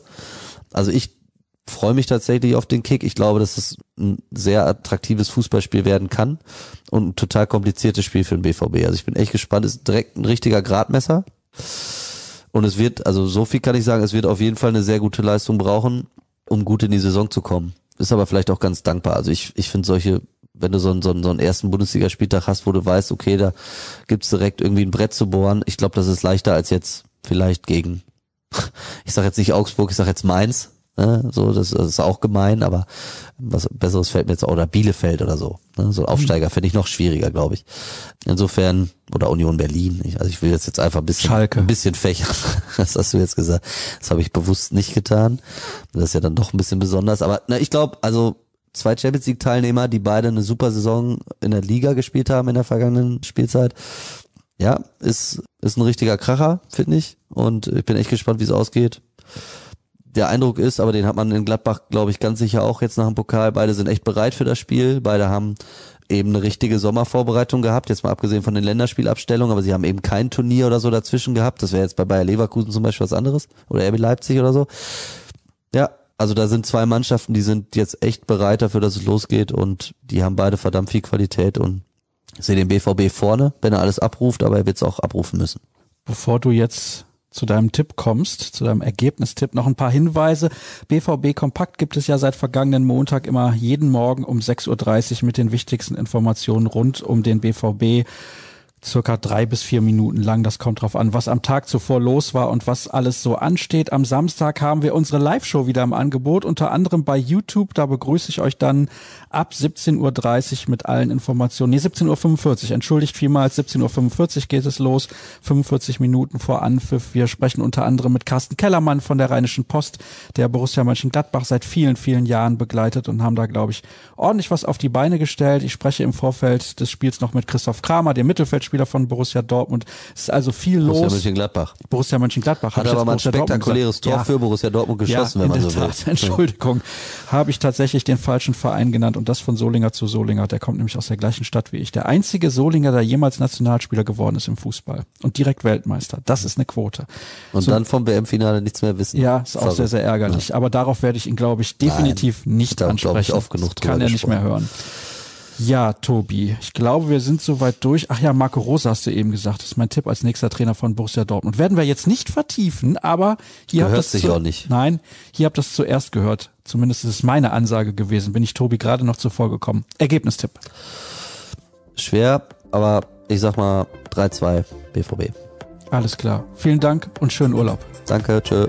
Also ich freue mich tatsächlich auf den Kick. Ich glaube, dass es ein sehr attraktives Fußballspiel werden kann und ein total kompliziertes Spiel für den BVB. Also ich bin echt gespannt. Es ist direkt ein richtiger Gradmesser. Und es wird, also so viel kann ich sagen, es wird auf jeden Fall eine sehr gute Leistung brauchen, um gut in die Saison zu kommen. Ist aber vielleicht auch ganz dankbar. Also ich, ich finde solche, wenn du so einen, so einen, so einen ersten Bundesligaspieltag hast, wo du weißt, okay, da gibt's direkt irgendwie ein Brett zu bohren, ich glaube, das ist leichter als jetzt vielleicht gegen, ich sage jetzt nicht Augsburg, ich sage jetzt Mainz, Ne? So, das, das ist auch gemein, aber was Besseres fällt mir jetzt auch, oder Bielefeld oder so. Ne? So ein Aufsteiger finde ich noch schwieriger, glaube ich. Insofern, oder Union Berlin. Ich, also ich will jetzt jetzt einfach ein bisschen, Schalke. ein bisschen fächern. Das hast du jetzt gesagt. Das habe ich bewusst nicht getan. Das ist ja dann doch ein bisschen besonders. Aber na, ich glaube, also zwei Champions League Teilnehmer, die beide eine super Saison in der Liga gespielt haben in der vergangenen Spielzeit. Ja, ist, ist ein richtiger Kracher, finde ich. Und ich bin echt gespannt, wie es ausgeht. Der Eindruck ist, aber den hat man in Gladbach, glaube ich, ganz sicher auch jetzt nach dem Pokal. Beide sind echt bereit für das Spiel. Beide haben eben eine richtige Sommervorbereitung gehabt, jetzt mal abgesehen von den Länderspielabstellungen, aber sie haben eben kein Turnier oder so dazwischen gehabt. Das wäre jetzt bei Bayer Leverkusen zum Beispiel was anderes oder RB Leipzig oder so. Ja, also da sind zwei Mannschaften, die sind jetzt echt bereit dafür, dass es losgeht und die haben beide verdammt viel Qualität und ich sehe den BVB vorne, wenn er alles abruft, aber er wird es auch abrufen müssen. Bevor du jetzt zu deinem Tipp kommst, zu deinem Ergebnistipp, noch ein paar Hinweise. BVB Kompakt gibt es ja seit vergangenen Montag immer jeden Morgen um 6.30 Uhr mit den wichtigsten Informationen rund um den BVB circa drei bis vier Minuten lang. Das kommt drauf an, was am Tag zuvor los war und was alles so ansteht. Am Samstag haben wir unsere Live-Show wieder im Angebot, unter anderem bei YouTube. Da begrüße ich euch dann ab 17.30 Uhr mit allen Informationen. Nee, 17.45 Uhr. Entschuldigt vielmals. 17.45 Uhr geht es los. 45 Minuten vor Anpfiff. Wir sprechen unter anderem mit Carsten Kellermann von der Rheinischen Post, der Borussia Mönchengladbach seit vielen, vielen Jahren begleitet und haben da, glaube ich, ordentlich was auf die Beine gestellt. Ich spreche im Vorfeld des Spiels noch mit Christoph Kramer, dem Mittelfeldspieler Spieler von Borussia Dortmund. Es ist also viel Borussia los. Mönchengladbach. Borussia Mönchengladbach. Hat aber mal ein spektakuläres Tor ja. für Borussia Dortmund geschossen, ja, wenn man so will. Tat. Entschuldigung. Habe ich tatsächlich den falschen Verein genannt und das von Solinger zu Solinger. Der kommt nämlich aus der gleichen Stadt wie ich. Der einzige Solinger, der jemals Nationalspieler geworden ist im Fußball und direkt Weltmeister. Das ist eine Quote. Und So- dann vom WM-Finale nichts mehr wissen. Ja, ist auch Verrückt. sehr, sehr ärgerlich. Aber darauf werde ich ihn, glaube ich, definitiv nicht da, glaub ich, ansprechen. oft genug Das kann er nicht mehr hören. Ja, Tobi, ich glaube, wir sind soweit durch. Ach ja, Marco Rosa hast du eben gesagt, das ist mein Tipp als nächster Trainer von Borussia Dortmund. Werden wir jetzt nicht vertiefen, aber hier habt das sich zu, auch nicht. Nein, hier habt das zuerst gehört. Zumindest ist es meine Ansage gewesen. Bin ich Tobi gerade noch zuvor gekommen. Ergebnistipp. Schwer, aber ich sag mal 3-2 BVB. Alles klar. Vielen Dank und schönen Urlaub. Danke, tschö.